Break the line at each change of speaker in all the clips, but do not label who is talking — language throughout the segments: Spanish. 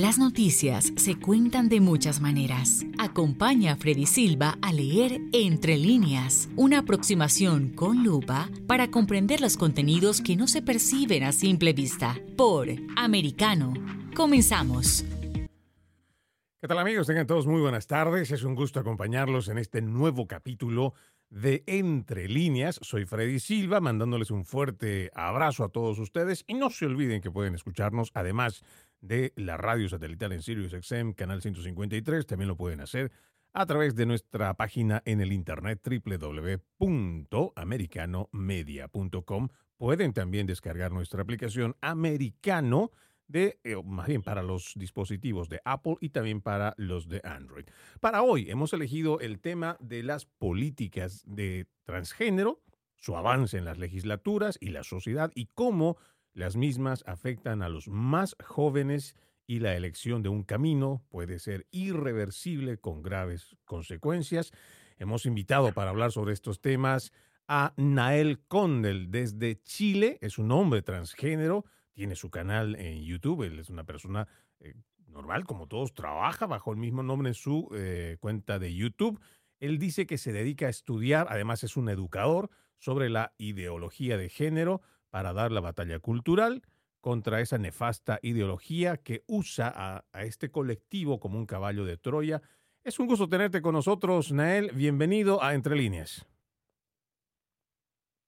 Las noticias se cuentan de muchas maneras. Acompaña a Freddy Silva a leer Entre líneas, una aproximación con lupa para comprender los contenidos que no se perciben a simple vista. Por Americano. Comenzamos.
¿Qué tal amigos? Tengan todos muy buenas tardes. Es un gusto acompañarlos en este nuevo capítulo de Entre líneas. Soy Freddy Silva, mandándoles un fuerte abrazo a todos ustedes y no se olviden que pueden escucharnos además de la radio satelital en Sirius XM, canal 153. También lo pueden hacer a través de nuestra página en el internet www.americanomedia.com. Pueden también descargar nuestra aplicación Americano de, eh, más bien para los dispositivos de Apple y también para los de Android. Para hoy hemos elegido el tema de las políticas de transgénero, su avance en las legislaturas y la sociedad y cómo las mismas afectan a los más jóvenes y la elección de un camino puede ser irreversible con graves consecuencias. Hemos invitado para hablar sobre estos temas a Nael Condel desde Chile. Es un hombre transgénero, tiene su canal en YouTube, él es una persona eh, normal, como todos, trabaja bajo el mismo nombre en su eh, cuenta de YouTube. Él dice que se dedica a estudiar, además es un educador, sobre la ideología de género, para dar la batalla cultural contra esa nefasta ideología que usa a, este colectivo como un caballo de Troya. Es un gusto tenerte con nosotros, Nael. Bienvenido a Entre Líneas.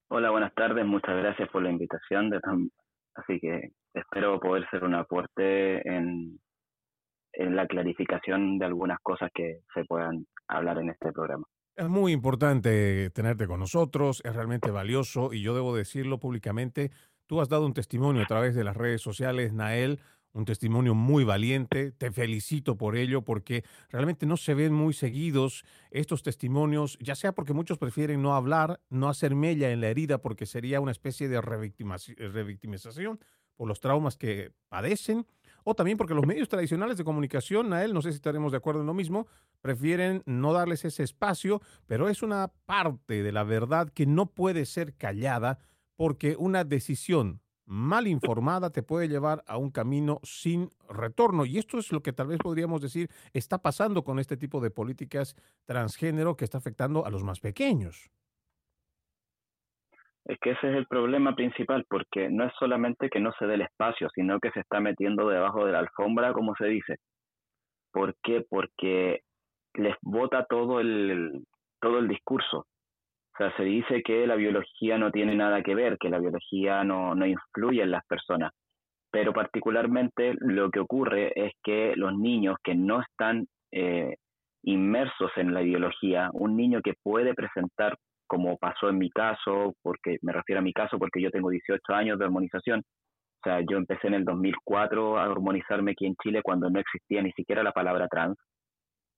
Hola, buenas tardes. Muchas gracias por la invitación. Así que espero poder ser un aporte en la clarificación de algunas cosas que se puedan hablar en este programa.
Es muy importante tenerte con nosotros, es realmente valioso y yo debo decirlo públicamente. Tú has dado un testimonio a través de las redes sociales, Nael, un testimonio muy valiente. Te felicito por ello porque realmente no se ven muy seguidos estos testimonios, ya sea porque muchos prefieren no hablar, no hacer mella en la herida porque sería una especie de revictimización por los traumas que padecen o también porque los medios tradicionales de comunicación, a él, no sé si estaremos de acuerdo en lo mismo, prefieren no darles ese espacio, pero es una parte de la verdad que no puede ser callada porque una decisión mal informada te puede llevar a un camino sin retorno. Y esto es lo que tal vez podríamos decir está pasando con este tipo de políticas transgénero que está afectando a los más pequeños.
Es que ese es el problema principal, porque no es solamente que no se dé el espacio, sino que se está metiendo debajo de la alfombra, como se dice. ¿Por qué? Porque les bota todo el, todo el discurso. O sea, se dice que la biología no tiene nada que ver, que la biología no, no influye en las personas. Pero particularmente lo que ocurre es que los niños que no están eh, inmersos en la biología, un niño que puede presentar como pasó en mi caso, porque me refiero a mi caso porque yo tengo 18 años de hormonización. O sea, yo empecé en el 2004 a hormonizarme aquí en Chile cuando no existía ni siquiera la palabra trans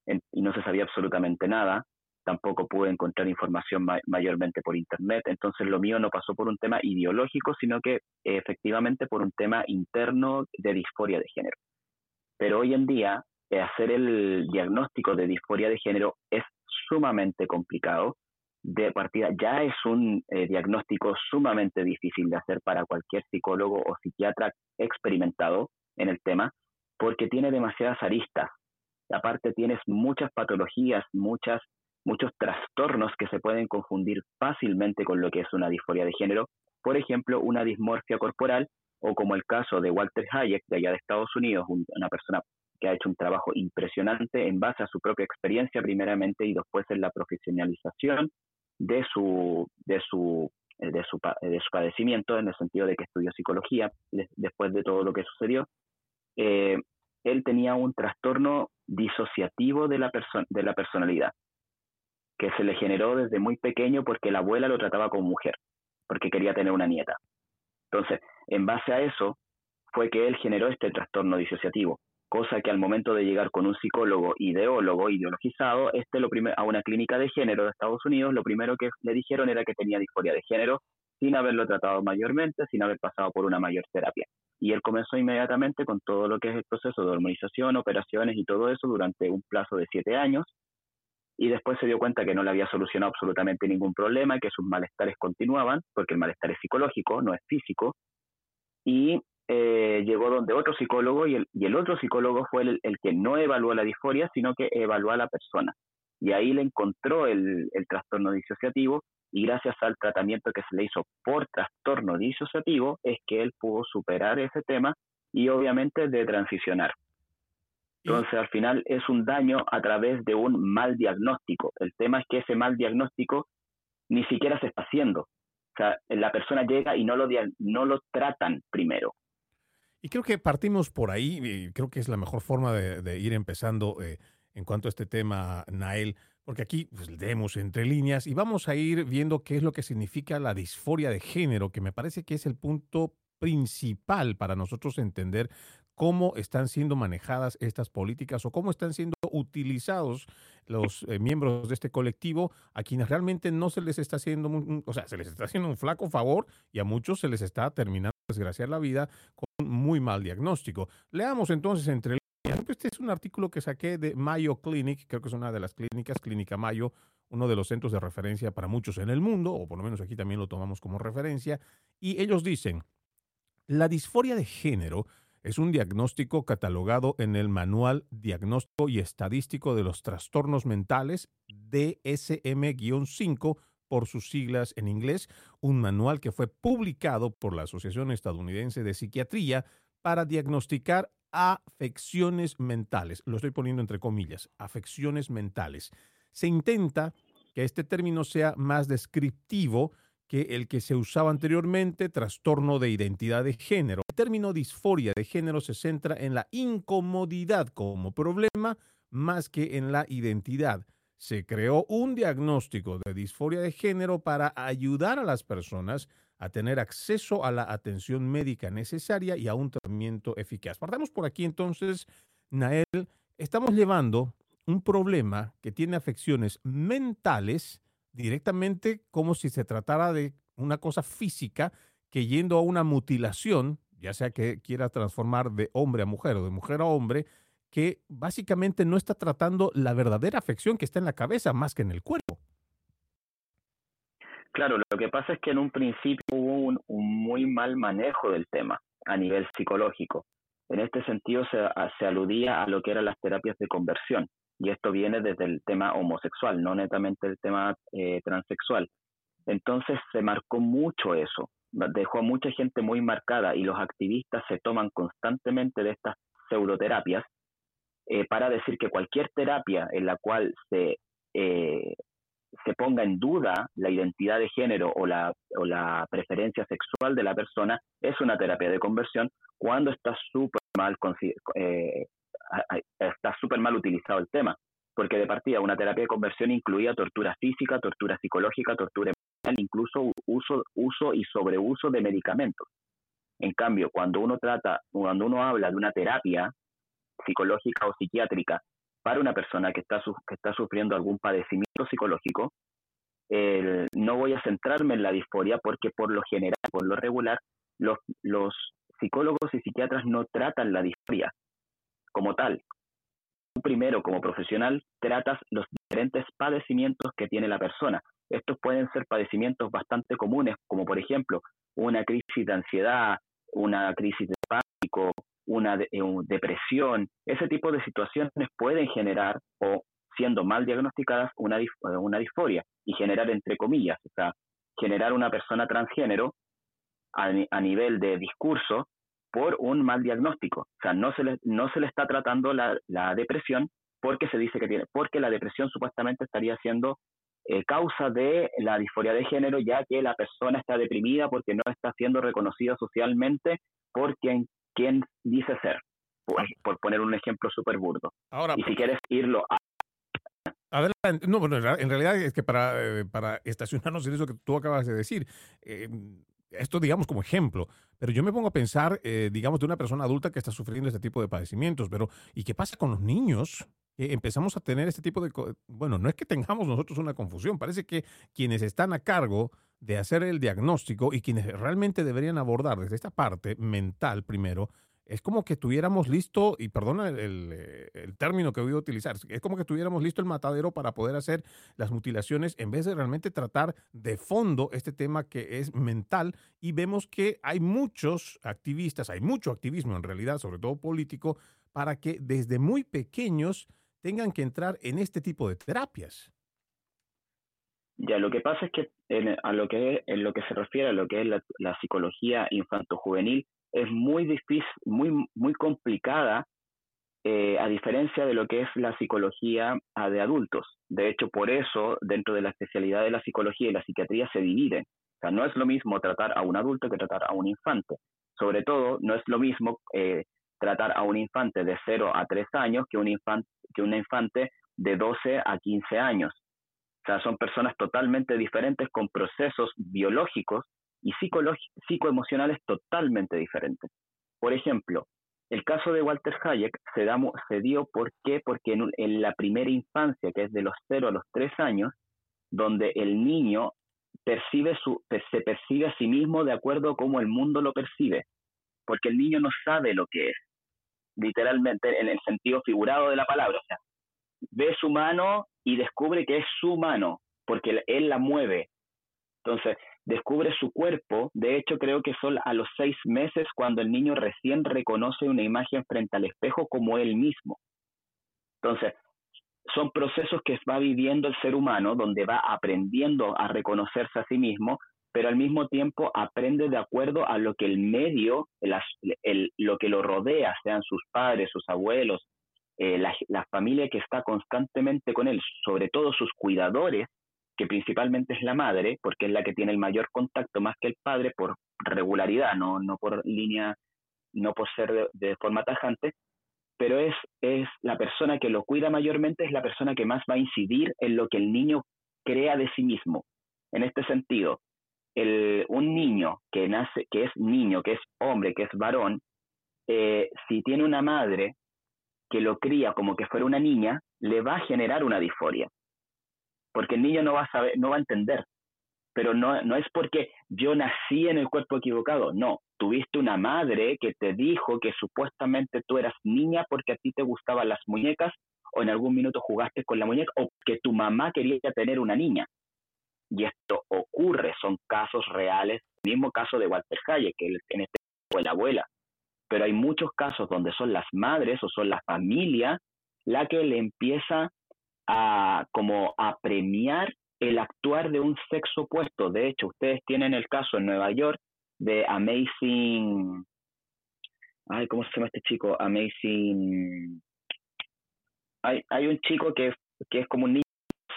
y no se sabía absolutamente nada. Tampoco pude encontrar información mayormente por internet. Entonces lo mío no pasó por un tema ideológico, sino que efectivamente por un tema interno de disforia de género. Pero hoy en día eh, hacer el diagnóstico de disforia de género es sumamente complicado de partida ya es un eh, diagnóstico sumamente difícil de hacer para cualquier psicólogo o psiquiatra experimentado en el tema, porque tiene demasiadas aristas. Aparte tienes muchas patologías, muchas, muchos trastornos que se pueden confundir fácilmente con lo que es una disforia de género. Por ejemplo, una dismorfia corporal o como el caso de Walter Hayek de allá de Estados Unidos, una persona que ha hecho un trabajo impresionante en base a su propia experiencia primeramente y después en la profesionalización de su, de su, eh, de su, de su padecimiento, en el sentido de que estudió psicología después de todo lo que sucedió, eh, él tenía un trastorno disociativo de la, de la personalidad, que se le generó desde muy pequeño porque la abuela lo trataba como mujer, porque quería tener una nieta. Entonces, en base a eso, fue que él generó este trastorno disociativo cosa que al momento de llegar con un psicólogo ideólogo, ideologizado, este lo a una clínica de género de Estados Unidos, lo primero que le dijeron era que tenía disforia de género, sin haberlo tratado mayormente, sin haber pasado por una mayor terapia. Y él comenzó inmediatamente con todo lo que es el proceso de hormonización, operaciones y todo eso durante un plazo de siete años. Y después se dio cuenta que no le había solucionado absolutamente ningún problema, que sus malestares continuaban, porque el malestar es psicológico, no es físico. Y eh, llegó donde otro psicólogo y el, y el otro psicólogo fue el, el, que no evaluó la disforia, sino que evaluó a la persona. Y ahí le encontró el, el trastorno disociativo y gracias al tratamiento que se le hizo por trastorno disociativo es que él pudo superar ese tema y obviamente de transicionar. Entonces, al final es un daño a través de un mal diagnóstico. El tema es que ese mal diagnóstico ni siquiera se está haciendo. O sea, la persona llega y no lo, no lo tratan primero.
Y creo que partimos por ahí, y creo que es la mejor forma de, ir empezando eh, en cuanto a este tema, Nael, porque aquí pues, leemos entre líneas y vamos a ir viendo qué es lo que significa la disforia de género, que me parece que es el punto principal para nosotros entender cómo están siendo manejadas estas políticas o cómo están siendo utilizados los eh, miembros de este colectivo a quienes realmente no se les está haciendo, o sea, se les está haciendo un flaco favor y a muchos se les está terminando desgraciar la vida con un muy mal diagnóstico. Leamos entonces entre este es un artículo que saqué de Mayo Clinic, creo que es una de las clínicas, Clínica Mayo, uno de los centros de referencia para muchos en el mundo, o por lo menos aquí también lo tomamos como referencia, y ellos dicen, la disforia de género es un diagnóstico catalogado en el Manual Diagnóstico y Estadístico de los Trastornos Mentales, DSM-5, por sus siglas en inglés, un manual que fue publicado por la Asociación Estadounidense de Psiquiatría para diagnosticar afecciones mentales. Lo estoy poniendo entre comillas, afecciones mentales. Se intenta que este término sea más descriptivo que el que se usaba anteriormente, trastorno de identidad de género. El término disforia de género se centra en la incomodidad como problema más que en la identidad. Se creó un diagnóstico de disforia de género para ayudar a las personas a tener acceso a la atención médica necesaria y a un tratamiento eficaz. Partamos por aquí entonces, Nael. Estamos llevando un problema que tiene afecciones mentales directamente como si se tratara de una cosa física que yendo a una mutilación, ya sea que quiera transformar de hombre a mujer o de mujer a hombre, que básicamente no está tratando la verdadera afección que está en la cabeza más que en el cuerpo.
Claro, lo que pasa es que en un principio hubo un, muy mal manejo del tema a nivel psicológico. En este sentido se, aludía a lo que eran las terapias de conversión y esto viene desde el tema homosexual, no netamente el tema eh, transexual. Entonces se marcó mucho eso, dejó a mucha gente muy marcada y los activistas se toman constantemente de estas pseudoterapias eh, para decir que cualquier terapia en la cual se, eh, se ponga en duda la identidad de género o la, o la preferencia sexual de la persona es una terapia de conversión cuando está súper mal eh, está súper mal utilizado el tema, porque de partida una terapia de conversión incluía tortura física, tortura psicológica, tortura emocional, incluso uso, uso y sobreuso de medicamentos. En cambio, cuando uno trata, cuando uno habla de una terapia psicológica o psiquiátrica para una persona que está, que está sufriendo algún padecimiento psicológico, no voy a centrarme en la disforia porque por lo general, por lo regular, los, los psicólogos y psiquiatras no tratan la disforia, como tal. Tú primero, como profesional, tratas los diferentes padecimientos que tiene la persona. Estos pueden ser padecimientos bastante comunes, como por ejemplo una crisis de ansiedad, una crisis de pánico, una eh, depresión. Ese tipo de situaciones pueden generar, o siendo mal diagnosticadas, una, eh, una disforia y generar, entre comillas, o sea, generar una persona transgénero a, a nivel de discurso por un mal diagnóstico. O sea, no se le, no se le está tratando la, la depresión porque se dice que tiene, porque la depresión supuestamente estaría siendo eh, causa de la disforia de género, ya que la persona está deprimida porque no está siendo reconocida socialmente por quien, quien dice ser, por, poner un ejemplo súper burdo. Ahora, y si quieres irlo a...
Adelante. No, bueno, en realidad es que para, eh, para estacionarnos en eso que tú acabas de decir, eh, esto digamos como ejemplo, pero yo me pongo a pensar, eh, digamos, de una persona adulta que está sufriendo este tipo de padecimientos, pero ¿y qué pasa con los niños? empezamos a tener este tipo de... Bueno, no es que tengamos nosotros una confusión, parece que quienes están a cargo de hacer el diagnóstico y quienes realmente deberían abordar desde esta parte mental primero, es como que tuviéramos listo, y perdona el, eh, término que voy a utilizar, es como que tuviéramos listo el matadero para poder hacer las mutilaciones en vez de realmente tratar de fondo este tema que es mental y vemos que hay muchos activistas, hay mucho activismo en realidad, sobre todo político, para que desde muy pequeños tengan que entrar en este tipo de terapias.
Ya, lo que pasa es que en, a lo que en lo que se refiere a lo que es la, la psicología infanto-juvenil es muy difícil, muy, muy complicada, eh, a diferencia de lo que es la psicología ah, de adultos. De hecho, por eso, dentro de la especialidad de la psicología y la psiquiatría se dividen. O sea, no es lo mismo tratar a un adulto que tratar a un infante. Sobre todo, no es lo mismo eh, tratar a un infante de 0 a 3 años que un, infante, que un infante de 12 a 15 años. O sea, son personas totalmente diferentes con procesos biológicos y psicoemocionales totalmente diferentes. Por ejemplo, el caso de Walter Hayek se, se dio ¿por qué? porque en, la primera infancia, que es de los 0 a los 3 años, donde el niño percibe su, se percibe a sí mismo de acuerdo a cómo el mundo lo percibe, porque el niño no sabe lo que es, literalmente en el sentido figurado de la palabra, o sea, ve su mano y descubre que es su mano, porque él la mueve. Entonces, descubre su cuerpo. De hecho, creo que son a los seis meses cuando el niño recién reconoce una imagen frente al espejo como él mismo. Entonces, son procesos que va viviendo el ser humano, donde va aprendiendo a reconocerse a sí mismo, pero al mismo tiempo aprende de acuerdo a lo que el medio, lo que lo rodea, sean sus padres, sus abuelos, eh, la familia que está constantemente con él, sobre todo sus cuidadores, que principalmente es la madre, porque es la que tiene el mayor contacto más que el padre por regularidad, no, no por línea, no por ser de, forma tajante, pero es, es la persona que lo cuida mayormente, es la persona que más va a incidir en lo que el niño crea de sí mismo. En este sentido, el, un niño que nace, que es niño, que es hombre, que es varón, eh, si tiene una madre que lo cría como que fuera una niña, le va a generar una disforia porque el niño no va a saber, no va a entender. Pero no, no es porque yo nací en el cuerpo equivocado, no, tuviste una madre que te dijo que supuestamente tú eras niña porque a ti te gustaban las muñecas o en algún minuto jugaste con la muñeca o que tu mamá quería tener una niña. Y esto ocurre, son casos reales, el mismo caso de Walter Hayek, que en este fue la abuela, pero hay muchos casos donde son las madres o son la familia la que le empieza a como a premiar el actuar de un sexo opuesto. De hecho, ustedes tienen el caso en Nueva York de Amazing, ay, ¿cómo se llama este chico? Amazing, hay, hay un chico que que es como un niño,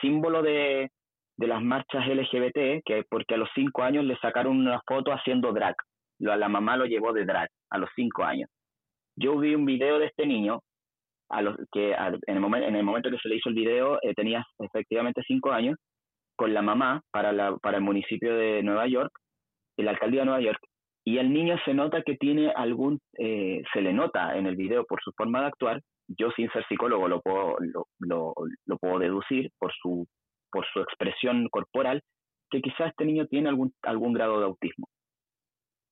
símbolo de, de las marchas LGBT, que porque a los cinco años le sacaron una foto haciendo drag. La mamá lo llevó de drag a los cinco años. Yo vi un video de este niño a los que en, el momento, en el momento que se le hizo el video eh, tenía efectivamente cinco años con la mamá para, la, para el municipio de Nueva York, la alcaldía de Nueva York, y el niño se nota que tiene algún, eh, se le nota en el video por su forma de actuar, yo sin ser psicólogo lo puedo, lo, lo puedo deducir por su, por su expresión corporal, que quizás este niño tiene algún, algún grado de autismo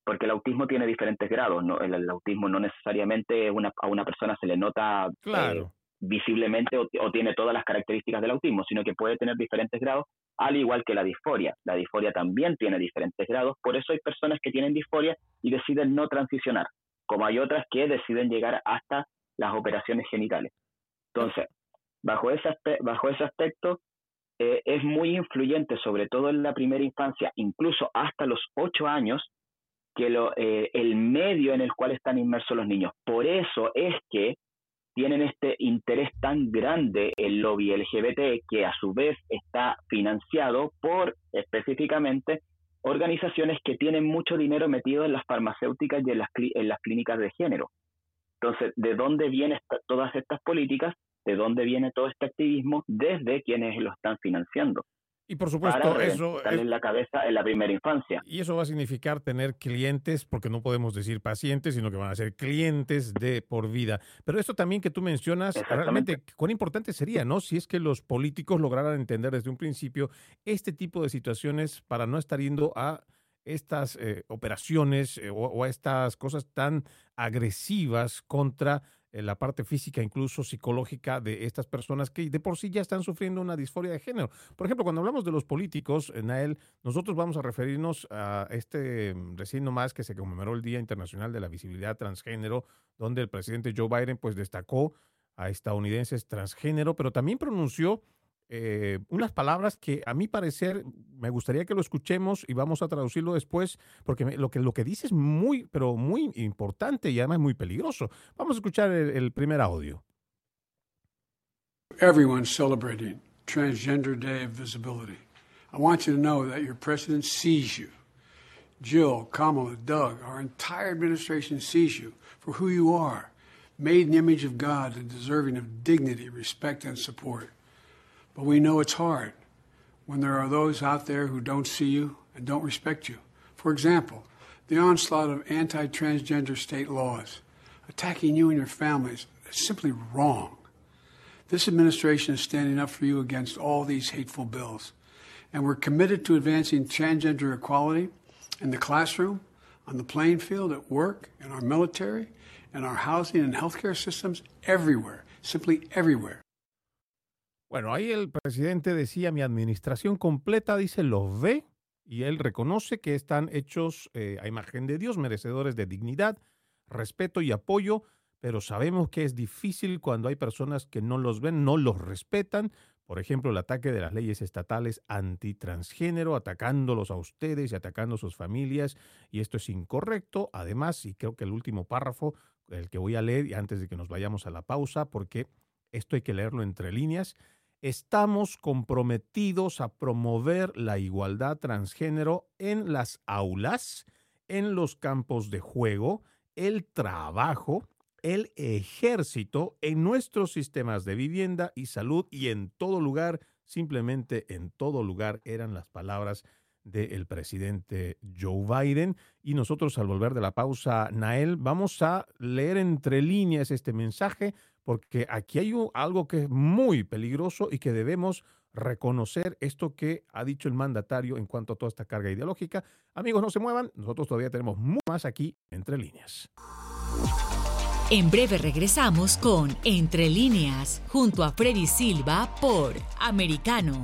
porque el autismo tiene diferentes grados, ¿no? El, autismo no necesariamente una, a una persona se le nota eh, visiblemente o, tiene todas las características del autismo, sino que puede tener diferentes grados, al igual que la disforia. La disforia también tiene diferentes grados, por eso hay personas que tienen disforia y deciden no transicionar, como hay otras que deciden llegar hasta las operaciones genitales. Entonces, bajo ese, bajo ese aspecto, eh, es muy influyente, sobre todo en la primera infancia, incluso hasta los ocho años, que lo, eh, el medio en el cual están inmersos los niños. Por eso es que tienen este interés tan grande el lobby LGBT que a su vez está financiado por específicamente organizaciones que tienen mucho dinero metido en las farmacéuticas y en las, clínicas de género. Entonces, ¿de dónde vienen todas estas políticas? ¿De dónde viene todo este activismo? Desde quienes lo están financiando.
Y por supuesto, eso.
Es, la cabeza en la primera infancia.
Y eso va a significar tener clientes, porque no podemos decir pacientes, sino que van a ser clientes de por vida. Pero esto también que tú mencionas, realmente, cuán importante sería, ¿no? Si es que los políticos lograran entender desde un principio este tipo de situaciones para no estar yendo a estas eh, operaciones eh, o, estas cosas tan agresivas contra la parte física, incluso psicológica de estas personas que de por sí ya están sufriendo una disforia de género. Por ejemplo, cuando hablamos de los políticos, Nael, nosotros vamos a referirnos a este mm, recién nomás que se conmemoró el Día Internacional de la Visibilidad Transgénero, donde el presidente Joe Biden pues destacó a estadounidenses transgénero, pero también pronunció eh, unas palabras que a mi parecer me gustaría que lo escuchemos y vamos a traducirlo después, porque lo que, lo que dice es muy, pero muy importante y además muy peligroso. Vamos a escuchar el, primer audio.
Everyone's celebrating Transgender Day of Visibility. I want you to know that your president sees you. Jill, Kamala, Doug, our entire administration sees you for who you are, made in the image of God and deserving of dignity, respect, and support. But we know it's hard when there are those out there who don't see you and don't respect you. For example, the onslaught of anti transgender state laws attacking you and your families is simply wrong. This administration is standing up for you against all these hateful bills. And we're committed to advancing transgender equality in the classroom, on the playing field, at work, in our military, in our housing and healthcare systems, everywhere, simply everywhere.
Bueno, ahí el presidente decía, mi administración completa, dice, los ve y él reconoce que están hechos eh, a imagen de Dios, merecedores de dignidad, respeto y apoyo, pero sabemos que es difícil cuando hay personas que no los ven, no los respetan. Por ejemplo, el ataque de las leyes estatales antitransgénero, atacándolos a ustedes y atacando a sus familias, y esto es incorrecto. Además, y creo que el último párrafo, el que voy a leer, antes de que nos vayamos a la pausa, porque esto hay que leerlo entre líneas, Estamos comprometidos a promover la igualdad transgénero en las aulas, en los campos de juego, el trabajo, el ejército, en nuestros sistemas de vivienda y salud y en todo lugar, simplemente en todo lugar eran las palabras del presidente Joe Biden. Y nosotros al volver de la pausa, Nael, vamos a leer entre líneas este mensaje porque aquí hay algo que es muy peligroso y que debemos reconocer esto que ha dicho el mandatario en cuanto a toda esta carga ideológica. Amigos, no se muevan, nosotros todavía tenemos mucho más aquí entre líneas.
En breve regresamos con Entre líneas, junto a Freddy Silva por Americano.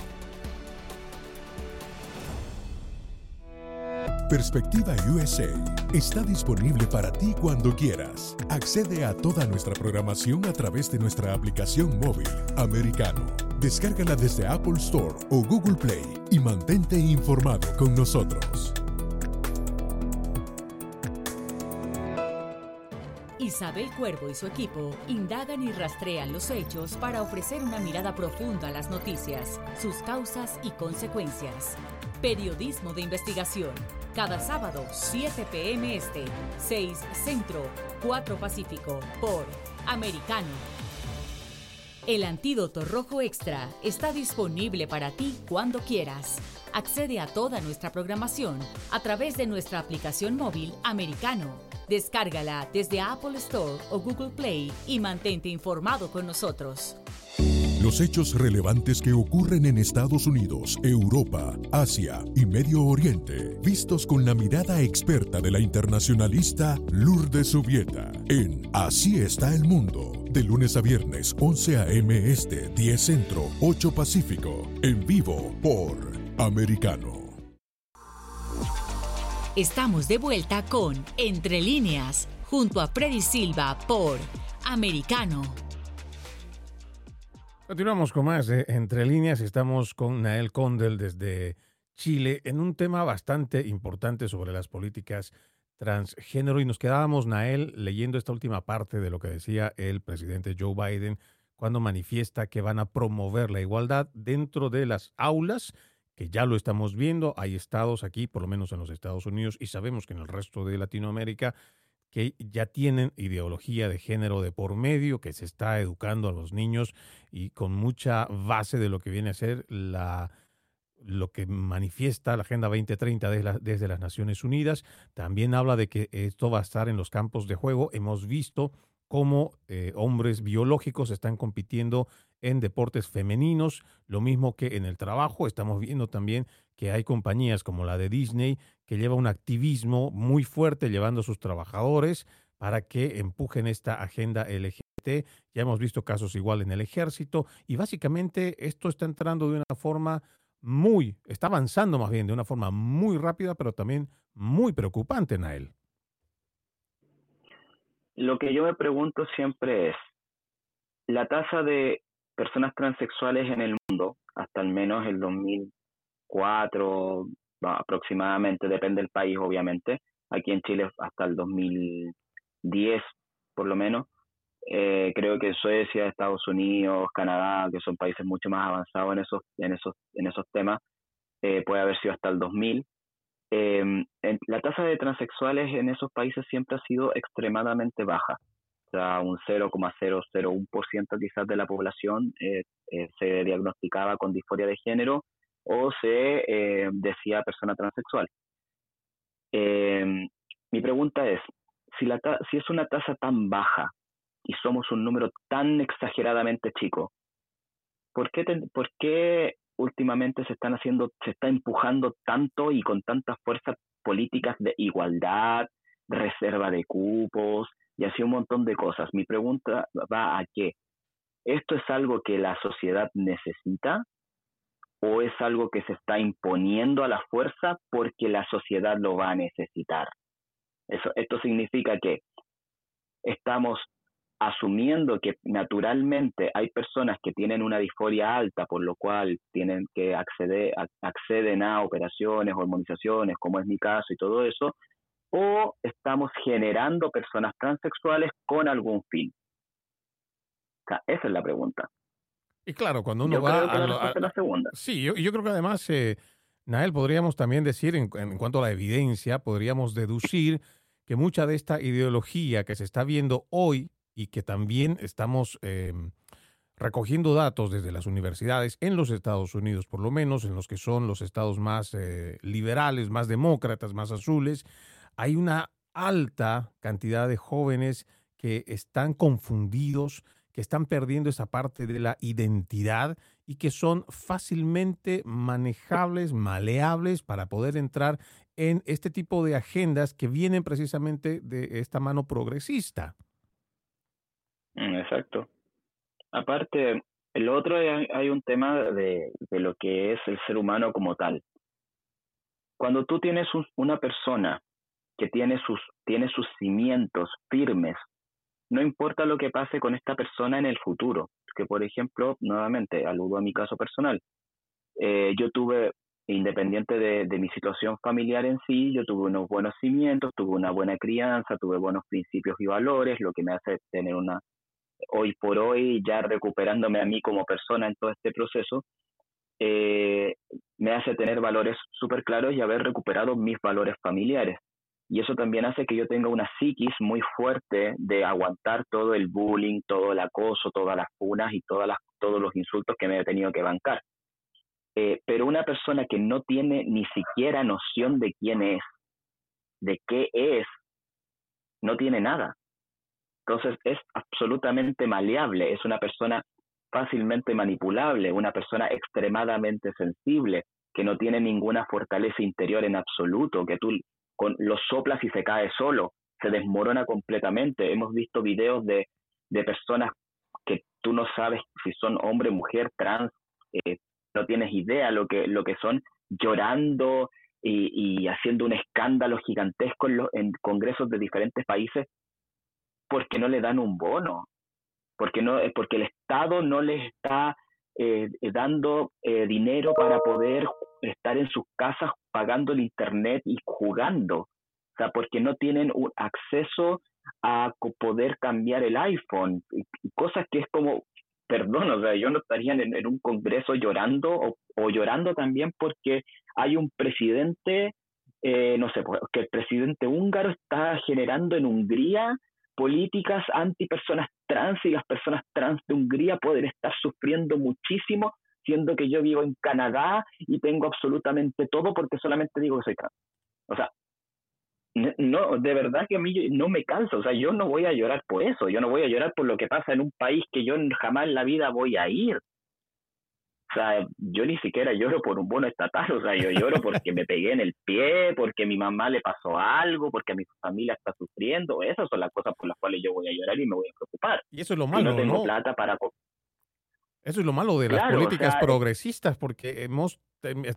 Perspectiva USA está disponible para ti cuando quieras. Accede a toda nuestra programación a través de nuestra aplicación móvil americano. Descárgala desde Apple Store o Google Play y mantente informado con nosotros.
Isabel Cuervo y su equipo indagan y rastrean los hechos para ofrecer una mirada profunda a las noticias, sus causas y consecuencias. Periodismo de investigación cada sábado, 7 p.m. Este, 6 Centro, 4 Pacífico, por Americano. El antídoto rojo extra está disponible para ti cuando quieras. Accede a toda nuestra programación a través de nuestra aplicación móvil Americano. Descárgala desde Apple Store o Google Play y mantente informado con nosotros.
Los hechos relevantes que ocurren en Estados Unidos, Europa, Asia y Medio Oriente, vistos con la mirada experta de la internacionalista Lourdes Subieta, en Así está el mundo, de lunes a viernes, 11 a.m. Este, 10 Centro, 8 Pacífico, en vivo por Americano.
Estamos de vuelta con Entre líneas, junto a Freddy Silva por Americano.
Continuamos con más de Entre Líneas. Estamos con Nael Condel desde Chile en un tema bastante importante sobre las políticas transgénero y nos quedábamos, Nael, leyendo esta última parte de lo que decía el presidente Joe Biden cuando manifiesta que van a promover la igualdad dentro de las aulas, que ya lo estamos viendo, hay estados aquí, por lo menos en los Estados Unidos, y sabemos que en el resto de Latinoamérica, que ya tienen ideología de género de por medio, que se está educando a los niños y con mucha base de lo que viene a ser la, lo que manifiesta la Agenda 2030 desde, desde las Naciones Unidas. También habla de que esto va a estar en los campos de juego. Hemos visto cómo eh, hombres biológicos están compitiendo en deportes femeninos, lo mismo que en el trabajo. Estamos viendo también que hay compañías como la de Disney que lleva un activismo muy fuerte llevando a sus trabajadores para que empujen esta agenda LGBT. Ya hemos visto casos igual en el ejército y básicamente esto está entrando de una forma muy, está avanzando más bien de una forma muy rápida, pero también muy preocupante, Nael.
Lo que yo me pregunto siempre es, la tasa de personas transexuales en el mundo, hasta al menos el 2004 aproximadamente, depende del país obviamente, aquí en Chile hasta el 2010 por lo menos, eh, creo que Suecia, Estados Unidos, Canadá, que son países mucho más avanzados en esos, en esos, en esos temas, eh, puede haber sido hasta el 2000. Em, la tasa de transexuales en esos países siempre ha sido extremadamente baja. O sea, un 0,001% quizás de la población eh, se diagnosticaba con disforia de género o se decía persona transexual. Em, mi pregunta es, si, la si es una tasa tan baja, y somos un número tan exageradamente chico, ¿por qué, ¿por qué últimamente se están haciendo, se está empujando tanto y con tantas fuerzas políticas de igualdad, reserva de cupos y así un montón de cosas? Mi pregunta va a que ¿esto es algo que la sociedad necesita o es algo que se está imponiendo a la fuerza porque la sociedad lo va a necesitar? Eso, esto significa que estamos asumiendo que naturalmente hay personas que tienen una disforia alta, por lo cual tienen que acceder, a operaciones, hormonizaciones, como es mi caso y todo eso, o estamos generando personas transexuales con algún fin. esa es la pregunta.
Y claro, cuando uno va
a, la, segunda.
Sí, yo, yo creo que además, eh, Nael, podríamos también decir, en, en cuanto a la evidencia, podríamos deducir que mucha de esta ideología que se está viendo hoy y que también estamos em, recogiendo datos desde las universidades en los Estados Unidos, por lo menos en los que son los estados más eh, liberales, más demócratas, más azules, hay una alta cantidad de jóvenes que están confundidos, que están perdiendo esa parte de la identidad y que son fácilmente manejables, maleables para poder entrar en este tipo de agendas que vienen precisamente de esta mano progresista.
Mm, exacto. Aparte, el otro hay, un tema de, de, lo que es el ser humano como tal. Cuando tú tienes una persona que tiene sus, tiene sus cimientos firmes, no importa lo que pase con esta persona en el futuro. Que, por ejemplo, nuevamente, aludo a mi caso personal. Eh, yo tuve, independiente de, mi situación familiar en sí, yo tuve unos buenos cimientos, tuve una buena crianza, tuve buenos principios y valores, lo que me hace tener una hoy por hoy, ya recuperándome a mí como persona en todo este proceso, eh, me hace tener valores súper claros y haber recuperado mis valores familiares. Y eso también hace que yo tenga una psiquis muy fuerte de aguantar todo el bullying, todo el acoso, todas las funas y todas las, todos los insultos que me he tenido que bancar. Eh, pero una persona que no tiene ni siquiera noción de quién es, de qué es, no tiene nada. Entonces es absolutamente maleable, es una persona fácilmente manipulable, una persona extremadamente sensible, que no tiene ninguna fortaleza interior en absoluto, que tú con, lo soplas y se cae solo, se desmorona completamente. Hemos visto videos de, de personas que tú no sabes si son hombre, mujer, trans, eh, no tienes idea lo que, lo que son, llorando y, y haciendo un escándalo gigantesco en, en congresos de diferentes países porque no le dan un bono. porque no porque el Estado no les está eh, dando eh, dinero para poder estar en sus casas pagando el internet y jugando, o sea, porque no tienen un acceso a poder cambiar el iPhone, y, cosas que es como, perdón, o sea, yo no estaría en, un congreso llorando o, llorando también porque hay un presidente, eh, no sé, pues, que el presidente húngaro está generando en Hungría políticas anti personas trans y las personas trans de Hungría pueden estar sufriendo muchísimo, siendo que yo vivo en Canadá y tengo absolutamente todo porque solamente digo que soy trans. O sea, no, de verdad que a mí no me canso, o sea, yo no voy a llorar por eso, yo no voy a llorar por lo que pasa en un país que yo jamás en la vida voy a ir. O sea, yo ni siquiera lloro por un bono estatal, o sea, yo lloro porque me pegué en el pie, porque a mi mamá le pasó algo, porque a mi familia está sufriendo. Esas son las cosas por las cuales yo voy a llorar y me voy a preocupar.
Y eso es lo malo,
no tengo plata para...
Eso es lo malo de las políticas progresistas, porque hemos,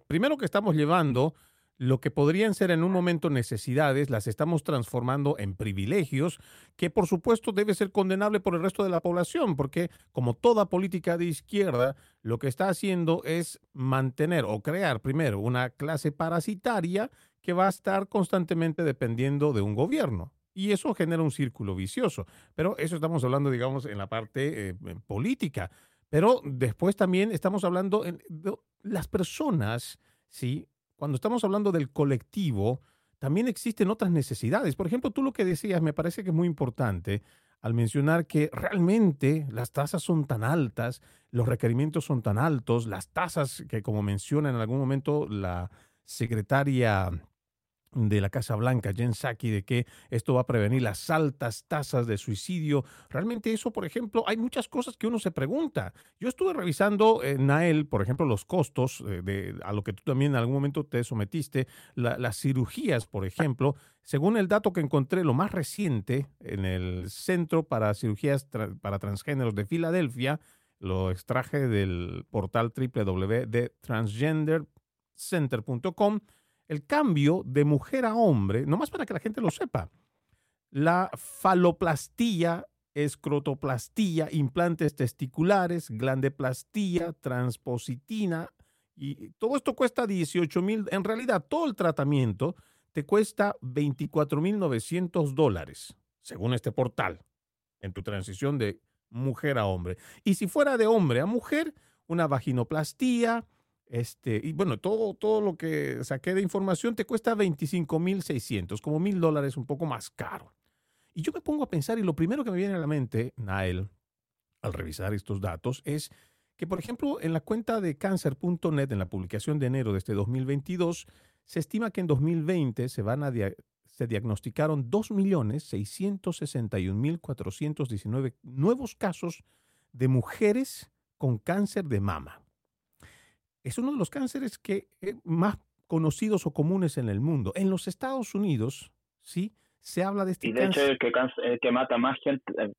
primero que estamos llevando lo que podrían ser en un momento necesidades, las estamos transformando en privilegios, que por supuesto debe ser condenable por el resto de la población, porque como toda política de izquierda, lo que está haciendo es mantener o crear primero una clase parasitaria que va a estar constantemente dependiendo de un gobierno. Y eso genera un círculo vicioso. Pero eso estamos hablando, digamos, en la parte eh, política. Pero después también estamos hablando de las personas, ¿sí? cuando estamos hablando del colectivo, también existen otras necesidades. Por ejemplo, tú lo que decías me parece que es muy importante al mencionar que realmente las tasas son tan altas, los requerimientos son tan altos, las tasas que como menciona en algún momento la secretaria de la Casa Blanca, Jen Psaki, de que esto va a prevenir las altas tasas de suicidio. Realmente eso, por ejemplo, hay muchas cosas que uno se pregunta. Yo estuve revisando, en Nael, por ejemplo, los costos eh, de, a lo que tú también en algún momento te sometiste, las cirugías, por ejemplo. Según el dato que encontré, lo más reciente en el Centro para Cirugías para Transgéneros de Filadelfia, lo extraje del portal www.transgendercenter.com, el cambio de mujer a hombre, nomás para que la gente lo sepa. La faloplastía, escrotoplastía, implantes testiculares, glandeplastía, transpositina, y todo esto cuesta 18 mil. En realidad, todo el tratamiento te cuesta 24 mil 900 dólares, según este portal, en tu transición de mujer a hombre. Y si fuera de hombre a mujer, una vaginoplastía, este, y bueno, todo, todo lo que saqué de información te cuesta 25.600, como mil dólares un poco más caro. Y yo me pongo a pensar, y lo primero que me viene a la mente, Nael, al revisar estos datos, es que, por ejemplo, en la cuenta de cancer.net, en la publicación de enero de este 2022, se estima que en 2020 se van a se diagnosticaron 2.661.419 nuevos casos de mujeres con cáncer de mama es uno de los cánceres que, eh, más conocidos o comunes en el mundo. En los Estados Unidos, sí, se habla de este
y de hecho el que, que mata más gente eh,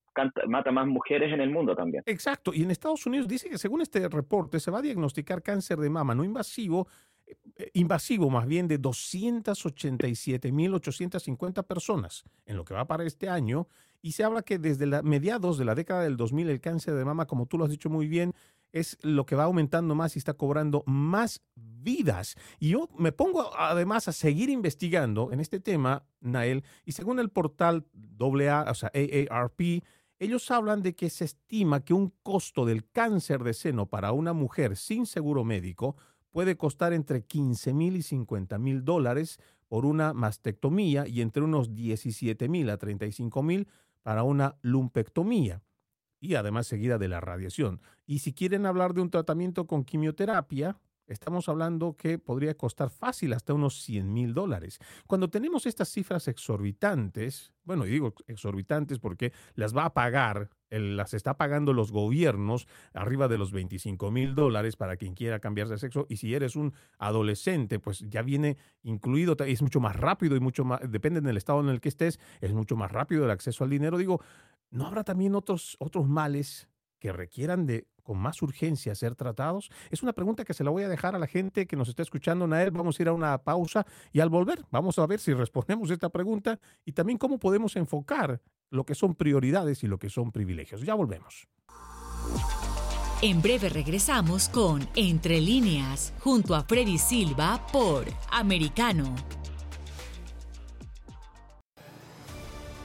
mata más mujeres en el mundo también
exacto y en Estados Unidos dice que según este reporte se va a diagnosticar cáncer de mama no invasivo eh, invasivo más bien de 287.850 personas en lo que va para este año y se habla que desde la, mediados de la década del 2000 el cáncer de mama como tú lo has dicho muy bien es lo que va aumentando más y está cobrando más vidas. Y yo me pongo además a seguir investigando en este tema, Nael, y según el portal AA, o sea, AARP, ellos hablan de que se estima que un costo del cáncer de seno para una mujer sin seguro médico puede costar entre 15 mil y 50 mil dólares por una mastectomía y entre unos 17 mil a 35 mil para una lumpectomía y además seguida de la radiación. Y si quieren hablar de un tratamiento con quimioterapia, estamos hablando que podría costar fácil hasta unos 100 mil dólares. Cuando tenemos estas cifras exorbitantes, bueno, digo exorbitantes porque las va a pagar, las está pagando los gobiernos arriba de los 25 mil dólares para quien quiera cambiarse de sexo. Y si eres un adolescente, pues ya viene incluido, es mucho más rápido y mucho más, depende del estado en el que estés, es mucho más rápido el acceso al dinero. Digo, ¿no habrá también otros, otros males que requieran de con más urgencia ser tratados? Es una pregunta que se la voy a dejar a la gente que nos está escuchando, Nael. Vamos a ir a una pausa y al volver vamos a ver si respondemos esta pregunta y también cómo podemos enfocar lo que son prioridades y lo que son privilegios. Ya volvemos.
En breve regresamos con Entre líneas, junto a Freddy Silva por Americano.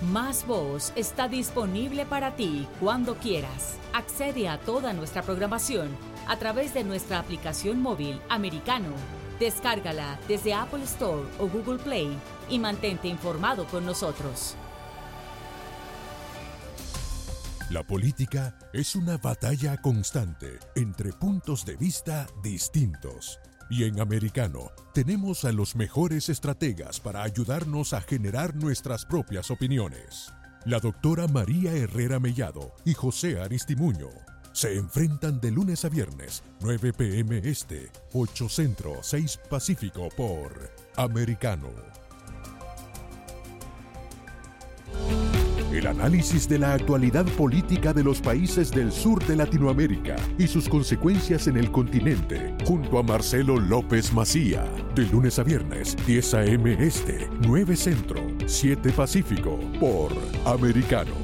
Más Voz está disponible para ti cuando quieras. Accede a toda nuestra programación a través de nuestra aplicación móvil americano. Descárgala desde Apple Store o Google Play y mantente informado con nosotros.
La política es una batalla constante entre puntos de vista distintos. Y en Americano tenemos a los mejores estrategas para ayudarnos a generar nuestras propias opiniones. La doctora María Herrera Mellado y José Aristimuño se enfrentan de lunes a viernes, 9 pm este, 8 centro, 6 pacífico por Americano. El análisis de la actualidad política de los países del sur de Latinoamérica y sus consecuencias en el continente, junto a Marcelo López Macía, de lunes a viernes, 10 a.m. Este, 9 Centro, 7 Pacífico, por Americano.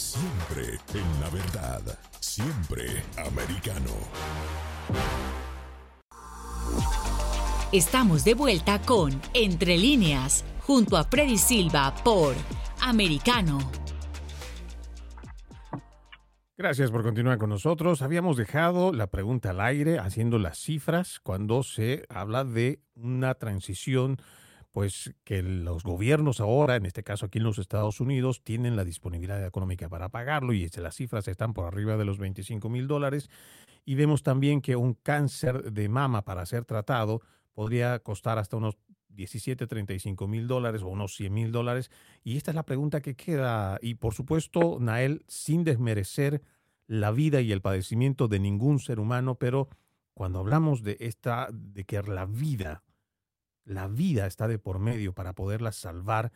siempre en la verdad, siempre americano.
Estamos de vuelta con Entre líneas, junto a Freddy Silva por Americano.
Gracias por continuar con nosotros. Habíamos dejado la pregunta al aire haciendo las cifras cuando se habla de una transición pues que los gobiernos ahora, en este caso aquí en los Estados Unidos, tienen la disponibilidad económica para pagarlo y las cifras están por arriba de los 25 mil dólares. Y vemos también que un cáncer de mama para ser tratado podría costar hasta unos 17, 35 mil dólares o unos 100 mil dólares. Y esta es la pregunta que queda. Y por supuesto, Nael, sin desmerecer la vida y el padecimiento de ningún ser humano, pero cuando hablamos de esta, de que la vida la vida está de por medio para poderla salvar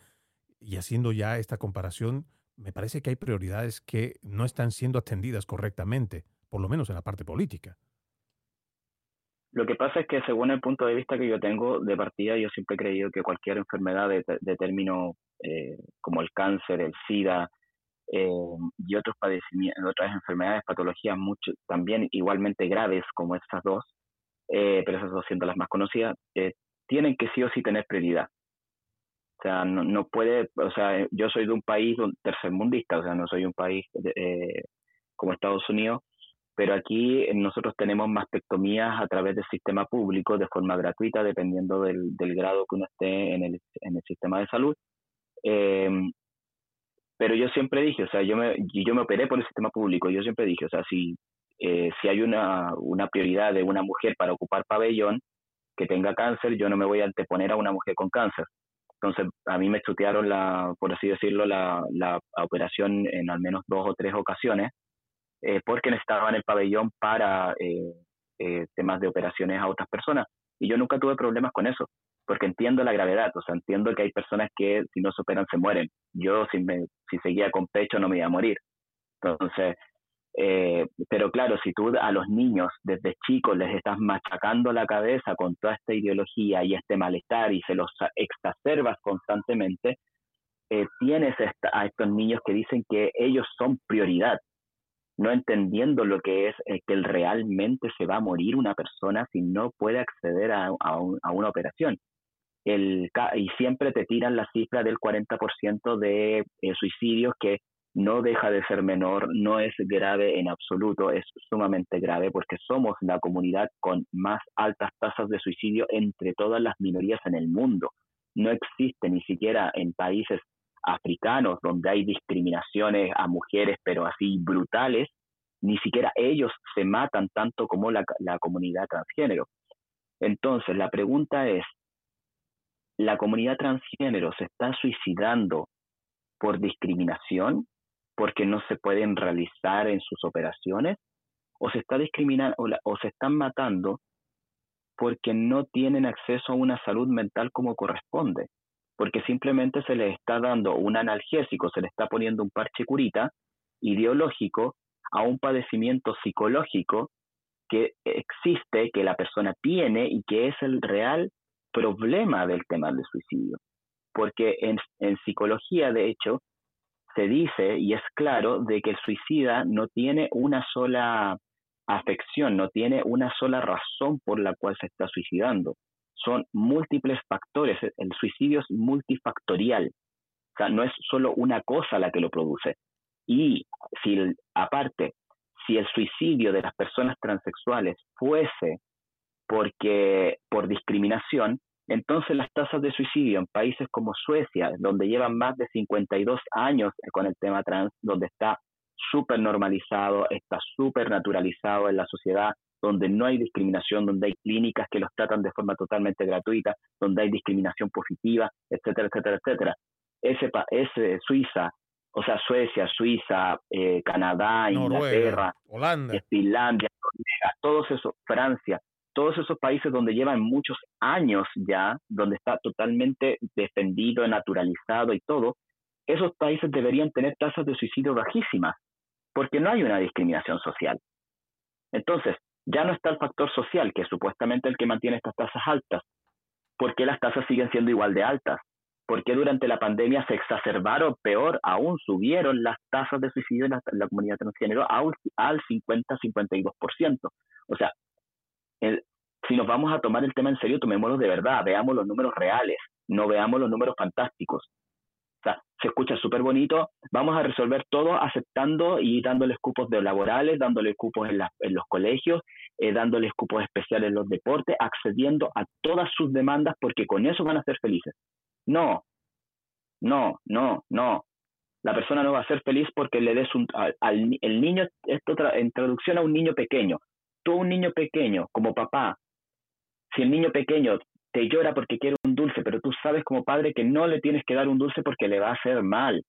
y haciendo ya esta comparación, me parece que hay prioridades que no están siendo atendidas correctamente, por lo menos en la parte política.
Lo que pasa es que según el punto de vista que yo tengo de partida, yo siempre he creído que cualquier enfermedad de, término eh, como el cáncer, el SIDA eh, y otros padecimientos, otras enfermedades, patologías mucho, también igualmente graves como estas dos, eh, pero esas dos siendo las más conocidas, tienen que sí o sí tener prioridad. O sea, no, no puede, o sea, yo soy de un país tercermundista, o sea, no soy un país eh, como Estados Unidos, pero aquí nosotros tenemos mastectomías a través del sistema público de forma gratuita, dependiendo del, del grado que uno esté en el, en el sistema de salud. Eh, pero yo siempre dije, o sea, yo me, yo me operé por el sistema público, yo siempre dije, o sea, si, eh, si hay una, una prioridad de una mujer para ocupar pabellón, que tenga cáncer, yo no me voy a anteponer a una mujer con cáncer. Entonces, a mí me chutearon, la, por así decirlo, la, la operación en al menos dos o tres ocasiones, eh, porque necesitaban el pabellón para eh, eh, temas de operaciones a otras personas. Y yo nunca tuve problemas con eso, porque entiendo la gravedad, o sea, entiendo que hay personas que si no se operan se mueren. Yo, si, me, si seguía con pecho, no me iba a morir. Entonces, eh, pero claro, si tú a los niños desde chicos les estás machacando la cabeza con toda esta ideología y este malestar y se los exacerbas constantemente, eh, tienes a estos niños que dicen que ellos son prioridad, no entendiendo lo que es eh, que realmente se va a morir una persona si no puede acceder a, a, a una operación. El, y siempre te tiran la cifra del 40% de suicidios que no deja de ser menor, no es grave en absoluto, es sumamente grave porque somos la comunidad con más altas tasas de suicidio entre todas las minorías en el mundo. No existe ni siquiera en países africanos donde hay discriminaciones a mujeres, pero así brutales, ni siquiera ellos se matan tanto como la, la comunidad transgénero. Entonces, la pregunta es, ¿la comunidad transgénero se está suicidando por discriminación? Porque no se pueden realizar en sus operaciones, o se está discriminando o, se están matando porque no tienen acceso a una salud mental como corresponde, porque simplemente se les está dando un analgésico, se le está poniendo un parche curita ideológico a un padecimiento psicológico que existe, que la persona tiene y que es el real problema del tema del suicidio. Porque en psicología, de hecho, se dice y es claro de que el suicida no tiene una sola afección, no tiene una sola razón por la cual se está suicidando. Son múltiples factores, el suicidio es multifactorial, o sea, no es solo una cosa la que lo produce. Y si aparte, si el suicidio de las personas transexuales fuese porque por discriminación, entonces las tasas de suicidio en países como Suecia, donde llevan más de 52 años con el tema trans, donde está súper normalizado, está súper naturalizado en la sociedad, donde no hay discriminación, donde hay clínicas que los tratan de forma totalmente gratuita, donde hay discriminación positiva, etcétera, etcétera, etcétera. Ese, ese Suiza, o sea, Suecia, Suiza, eh, Canadá, Inglaterra,
Holanda.
Finlandia, todos esos, Francia, todos esos países donde llevan muchos años ya, donde está totalmente defendido, naturalizado y todo, esos países deberían tener tasas de suicidio bajísimas, porque no hay una discriminación social. Entonces, ya no está el factor social, que es supuestamente el que mantiene estas tasas altas. ¿Por qué las tasas siguen siendo igual de altas? ¿Por qué durante la pandemia se exacerbaron, peor aún, subieron las tasas de suicidio en la, comunidad transgénero al, al 50-52%? O sea, si nos vamos a tomar el tema en serio, tomémoslo de verdad, veamos los números reales, no veamos los números fantásticos. O sea, se escucha súper bonito, vamos a resolver todo aceptando y dándoles cupos de laborales, dándoles cupos en, los colegios, eh, dándoles cupos especiales en los deportes, accediendo a todas sus demandas porque con eso van a ser felices. No, no, no, no. La persona no va a ser feliz porque le des un, al, el niño, esto en traducción a un niño pequeño, tú un niño pequeño, como papá, si el niño pequeño te llora porque quiere un dulce, pero tú sabes como padre que no le tienes que dar un dulce porque le va a hacer mal.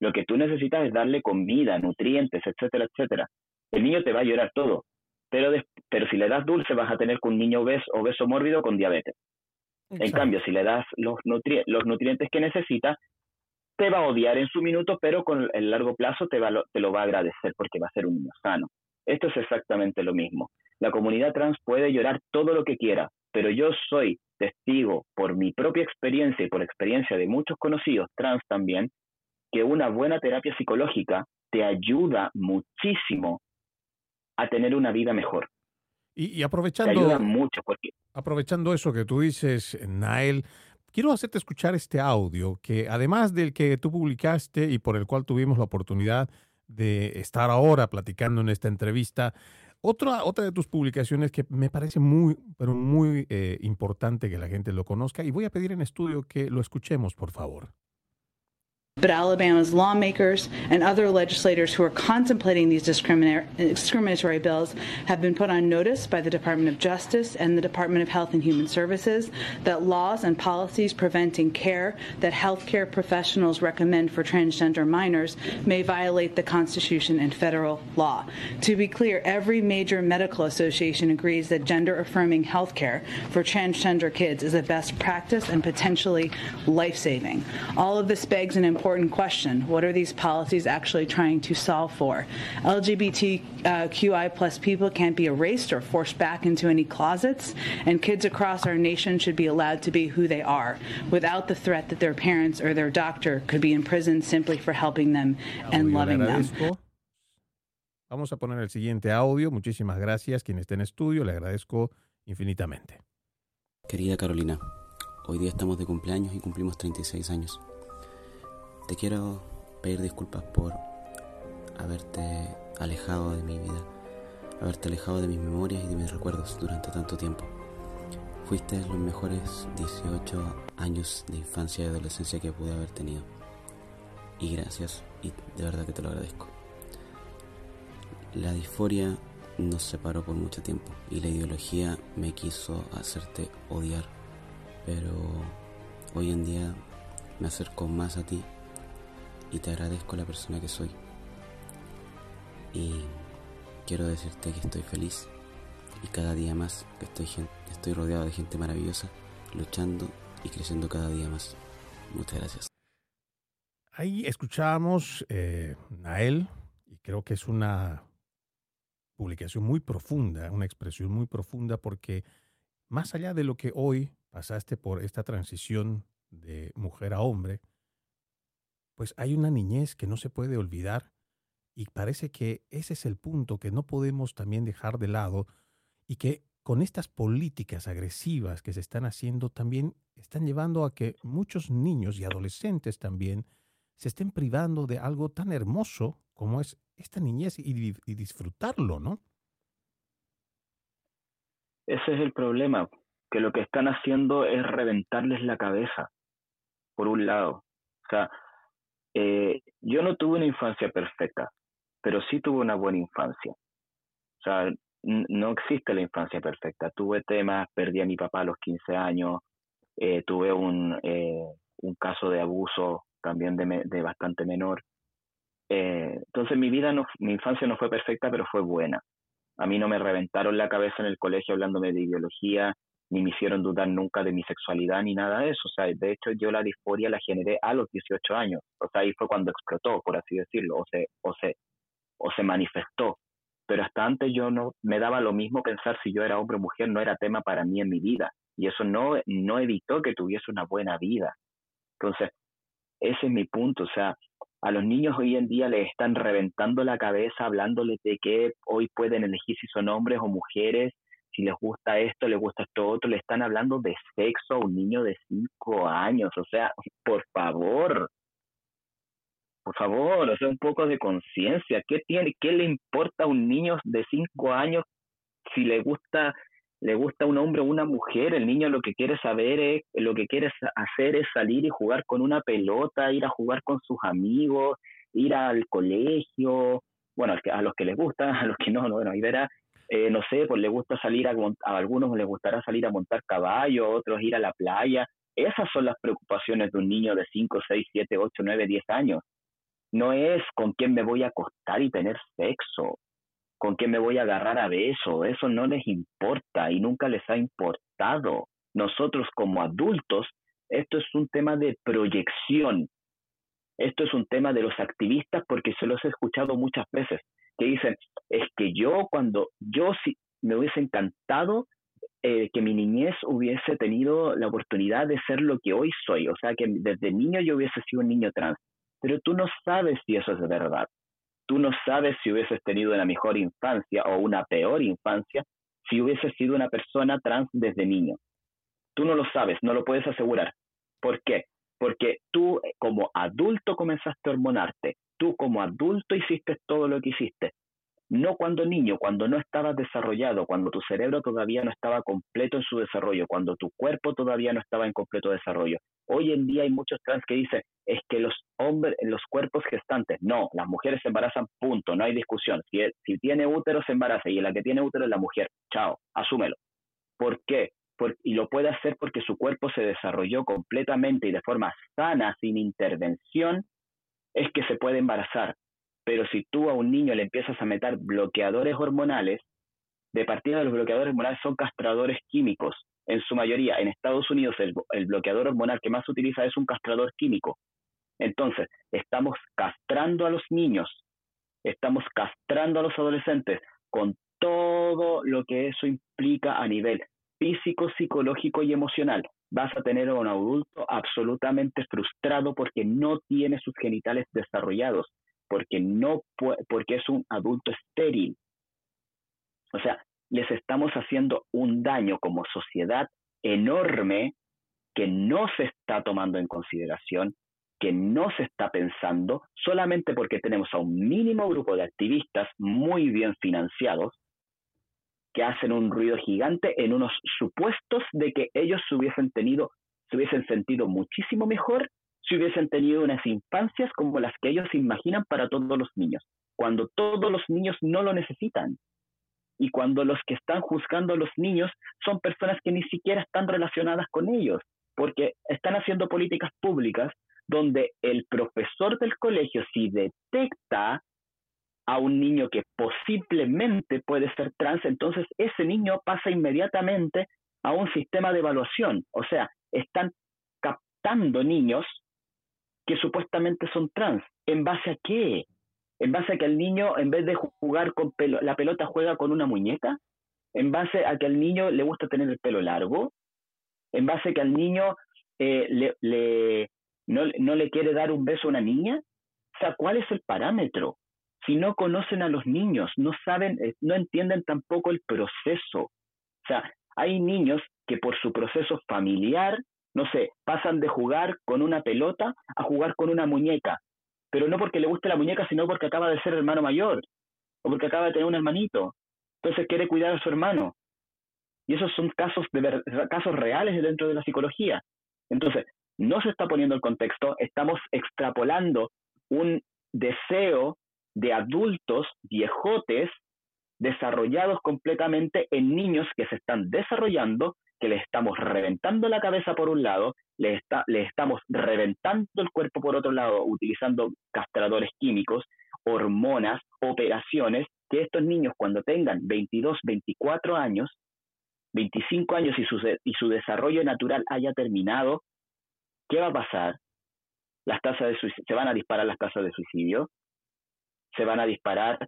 Lo que tú necesitas es darle comida, nutrientes, etcétera, etcétera. El niño te va a llorar todo, pero, pero si le das dulce vas a tener con un niño obeso, obeso mórbido con diabetes. En cambio, si le das los, los nutrientes que necesita, te va a odiar en su minuto, pero con el largo plazo te, va, te lo va a agradecer porque va a ser un niño sano. Esto es exactamente lo mismo. La comunidad trans puede llorar todo lo que quiera, pero yo soy testigo por mi propia experiencia y por experiencia de muchos conocidos trans también, que una buena terapia psicológica te ayuda muchísimo a tener una vida mejor.
Y, aprovechando,
ayuda mucho porque...
aprovechando eso que tú dices, Nael, quiero hacerte escuchar este audio que además del que tú publicaste y por el cual tuvimos la oportunidad de estar ahora platicando en esta entrevista. Otra, otra de tus publicaciones que me parece muy, pero muy eh, importante que la gente lo conozca y voy a pedir en estudio que lo escuchemos, por favor.
But Alabama's lawmakers and other legislators who are contemplating these discriminatory bills have been put on notice by the Department of Justice and the Department of Health and Human Services that laws and policies preventing care that healthcare professionals recommend for transgender minors may violate the Constitution and federal law. To be clear, every major medical association agrees that gender affirming healthcare for transgender kids is a best practice and potentially life saving. All of this begs an important important question. What are these policies actually trying to solve for? LGBTQI plus people can't be erased or forced back into any closets, and kids across our nation should be allowed to be who they are without the threat that their parents or their doctor could be in prison simply for helping them and loving them.
Vamos a poner el siguiente audio. Muchísimas gracias. Quien esté en estudio, le agradezco infinitamente.
Querida Carolina, hoy día estamos de cumpleaños y cumplimos 36 años. Te quiero pedir disculpas por alejado de mi vida, haberte alejado de mis memorias y de mis recuerdos durante tanto tiempo. Fuiste los mejores 18 años de infancia y adolescencia que pude haber tenido. Y gracias, y de verdad que te lo agradezco. La disforia nos separó por mucho tiempo y la ideología me quiso hacerte odiar, pero hoy en día me acerco más a ti y te agradezco la persona que soy. Y quiero decirte que estoy feliz y cada día más que estoy, estoy rodeado de gente maravillosa, luchando y creciendo cada día más. Muchas gracias.
Ahí escuchamos eh, a él y creo que es una publicación muy profunda, una expresión muy profunda porque más allá de lo que hoy pasaste por esta transición de mujer a hombre, pues hay una niñez que no se puede olvidar y parece que ese es el punto que no podemos también dejar de lado y que con estas políticas agresivas que se están haciendo también están llevando a que muchos niños y adolescentes también se estén privando de algo tan hermoso como es esta niñez y, disfrutarlo, ¿no?
Ese es el problema, que lo que están haciendo es reventarles la cabeza, por un lado. O sea, eh, yo no tuve una infancia perfecta, pero sí tuve una buena infancia. O sea, no existe la infancia perfecta. Tuve temas, perdí a mi papá a los 15 años, eh, tuve un, eh, un caso de abuso también de, de bastante menor. entonces mi vida, no, mi infancia no fue perfecta, pero fue buena. A mí no me reventaron la cabeza en el colegio hablándome de ideología, ni me hicieron dudar nunca de mi sexualidad ni nada de eso. O sea, de hecho yo la disforia la generé a los 18 años. O sea, ahí fue cuando explotó, por así decirlo, o se, o se, o se manifestó. Pero hasta antes yo no me daba lo mismo pensar si yo era hombre o mujer, no era tema para mí en mi vida. Y eso no, no evitó que tuviese una buena vida. Entonces, ese es mi punto. O sea, a los niños hoy en día les están reventando la cabeza hablándoles de que hoy pueden elegir si son hombres o mujeres si les gusta esto, les gusta esto otro, le están hablando de sexo a un niño de cinco años, o sea, por favor, por favor, o sea, un poco de conciencia, ¿qué tiene, qué le importa a un niño de cinco años si le gusta le gusta un hombre o una mujer, el niño lo que quiere saber es, lo que quiere hacer es salir y jugar con una pelota, ir a jugar con sus amigos, ir al colegio, bueno, a los que les gusta, a los que no, bueno, ahí verá, eh, no sé, pues le gusta salir a, algunos les gustará salir a montar caballo, a otros ir a la playa. Esas son las preocupaciones de un niño de 5, 6, 7, 8, 9, 10 años. No es con quién me voy a acostar y tener sexo, con quién me voy a agarrar a beso, eso no les importa y nunca les ha importado. Nosotros como adultos, esto es un tema de proyección, esto es un tema de los activistas porque se los he escuchado muchas veces, que dicen, es que yo cuando, yo sí, me hubiese encantado eh, que mi niñez hubiese tenido la oportunidad de ser lo que hoy soy, o sea, que desde niño yo hubiese sido un niño trans, pero tú no sabes si eso es verdad, tú no sabes si hubieses tenido una mejor infancia o una peor infancia si hubieses sido una persona trans desde niño. Tú no lo sabes, no lo puedes asegurar. ¿Por qué? Porque tú como adulto comenzaste a hormonarte, tú como adulto hiciste todo lo que hiciste. No cuando niño, cuando no estabas desarrollado, cuando tu cerebro todavía no estaba completo en su desarrollo, cuando tu cuerpo todavía no estaba en completo desarrollo. Hoy en día hay muchos trans que dicen, es que los hombres, los cuerpos gestantes, no, las mujeres se embarazan, punto, no hay discusión. Si, si tiene útero, se embaraza y la que tiene útero es la mujer. Chao, asúmelo. ¿Por qué? y lo puede hacer porque su cuerpo se desarrolló completamente y de forma sana, sin intervención, es que se puede embarazar. Pero si tú a un niño le empiezas a meter bloqueadores hormonales, de partida los bloqueadores hormonales son castradores químicos. En su mayoría, en Estados Unidos, el, el bloqueador hormonal que más se utiliza es un castrador químico. Entonces, estamos castrando a los niños, estamos castrando a los adolescentes con todo lo que eso implica a nivel físico, psicológico y emocional. Vas a tener a un adulto absolutamente frustrado porque no tiene sus genitales desarrollados, porque, no porque es un adulto estéril. O sea, les estamos haciendo un daño como sociedad enorme que no se está tomando en consideración, que no se está pensando solamente porque tenemos a un mínimo grupo de activistas muy bien financiados que hacen un ruido gigante en unos supuestos de que ellos se hubiesen tenido, se hubiesen sentido muchísimo mejor si hubiesen tenido unas infancias como las que ellos imaginan para todos los niños, cuando todos los niños no lo necesitan. Y cuando los que están juzgando a los niños son personas que ni siquiera están relacionadas con ellos, porque están haciendo políticas públicas donde el profesor del colegio, si detecta a un niño que posiblemente puede ser trans, entonces ese niño pasa inmediatamente a un sistema de evaluación. O sea, están captando niños que supuestamente son trans. ¿En base a qué? ¿En base a que el niño, en vez de jugar con pelo, la pelota juega con una muñeca? ¿En base a que al niño le gusta tener el pelo largo? ¿En base a que al niño eh, le, no, no le quiere dar un beso a una niña? O sea, ¿cuál es el parámetro? Si no conocen a los niños, no saben, eh, no entienden tampoco el proceso. O sea, hay niños que por su proceso familiar, no sé, pasan de jugar con una pelota a jugar con una muñeca, pero no porque le guste la muñeca, sino porque acaba de ser hermano mayor o porque acaba de tener un hermanito. Entonces quiere cuidar a su hermano. Y esos son casos, de casos reales dentro de la psicología. Entonces, no se está poniendo el contexto, estamos extrapolando un deseo de adultos viejotes desarrollados completamente en niños que se están desarrollando, que les estamos reventando la cabeza por un lado, les, estamos reventando el cuerpo por otro lado, utilizando castradores químicos, hormonas, operaciones, que estos niños cuando tengan 22, 24 años, 25 años y su, y su desarrollo natural haya terminado, ¿qué va a pasar? Las tasas de se van a disparar las tasas de suicidio, se van a disparar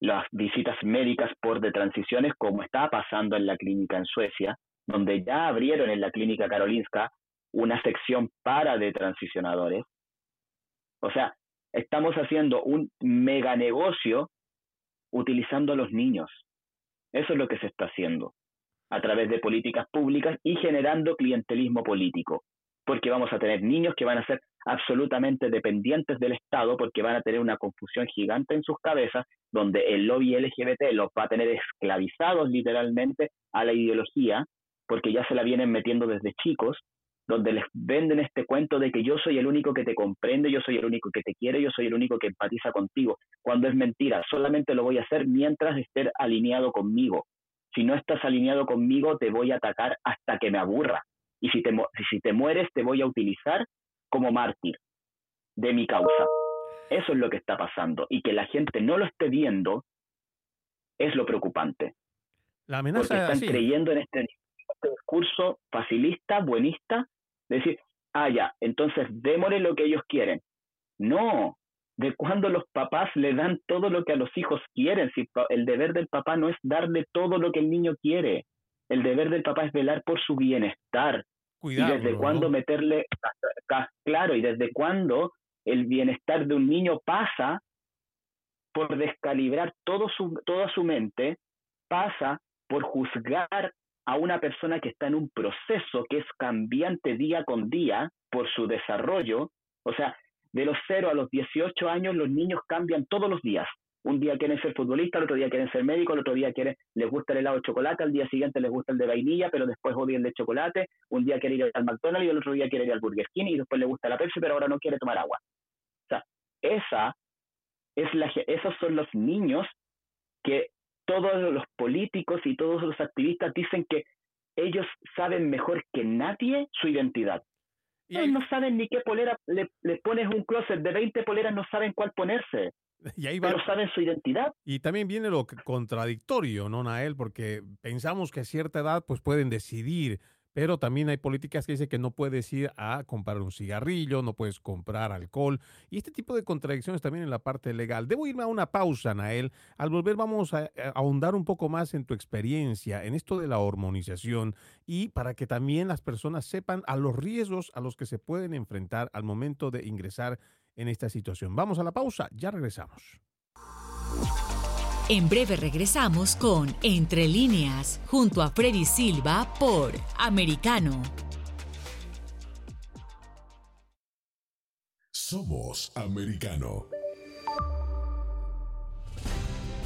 las visitas médicas por de transiciones, como está pasando en la clínica en Suecia, donde ya abrieron en la clínica Karolinska una sección para detransicionadores. O sea, estamos haciendo un mega negocio utilizando a los niños. Eso es lo que se está haciendo a través de políticas públicas y generando clientelismo político porque vamos a tener niños que van a ser absolutamente dependientes del Estado porque van a tener una confusión gigante en sus cabezas donde el lobby LGBT los va a tener esclavizados literalmente a la ideología porque ya se la vienen metiendo desde chicos donde les venden este cuento de que yo soy el único que te comprende, yo soy el único que te quiere, yo soy el único que empatiza contigo, cuando es mentira, solamente lo voy a hacer mientras estés alineado conmigo. Si no estás alineado conmigo, te voy a atacar hasta que me aburra y si te, si te mueres te voy a utilizar como mártir de mi causa. Eso es lo que está pasando y que la gente no lo esté viendo es lo preocupante.
La amenaza
Porque están creyendo en este, este, discurso facilista, buenista, de decir, ah, ya, entonces démosle lo que ellos quieren. No, de cuando los papás le dan todo lo que a los hijos quieren. Si el deber del papá no es darle todo lo que el niño quiere. El deber del papá es velar por su bienestar. Y desde cuándo meterle, claro, y desde cuándo el bienestar de un niño pasa por descalibrar todo su, toda su mente, pasa por juzgar a una persona que está en un proceso que es cambiante día con día por su desarrollo. O sea, de los 0 a los 18 años los niños cambian todos los días. Un día quieren ser futbolistas, el otro día quieren ser médicos, el otro día quieren, les gusta el helado de chocolate, al día siguiente les gusta el de vainilla, pero después odian el de chocolate, un día quiere ir al McDonald's y el otro día quiere ir al Burger King y después le gusta la Pepsi, pero ahora no quiere tomar agua. O sea, esa es la, esos son los niños que todos los políticos y todos los activistas dicen que ellos saben mejor que nadie su identidad. Ellos no saben ni qué polera, le, le, pones un closet de 20 poleras, no saben cuál ponerse. Y ahí va. Pero saben su identidad.
Y también viene lo contradictorio, ¿no, Nael? Porque pensamos que a cierta edad pues pueden decidir, pero también hay políticas que dicen que no puedes ir a comprar un cigarrillo, no puedes comprar alcohol, y este tipo de contradicciones también en la parte legal. Debo irme a una pausa, Nael. Al volver vamos a, a ahondar un poco más en tu experiencia, en esto de la hormonización, y para que también las personas sepan a los riesgos a los que se pueden enfrentar al momento de ingresar en esta situación. Vamos a la pausa, ya regresamos.
En breve regresamos con Entre líneas, junto a Freddy Silva por Americano.
Somos americano.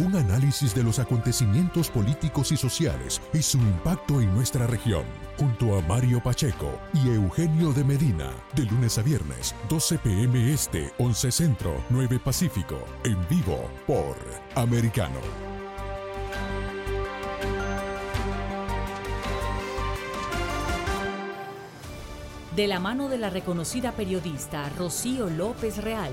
un análisis de los acontecimientos políticos y sociales y su impacto en nuestra región, junto a Mario Pacheco y Eugenio de Medina, de lunes a viernes, 12 pm este, 11 centro, 9 pacífico, en vivo por Americano.
De la mano de la reconocida periodista Rocío López Real,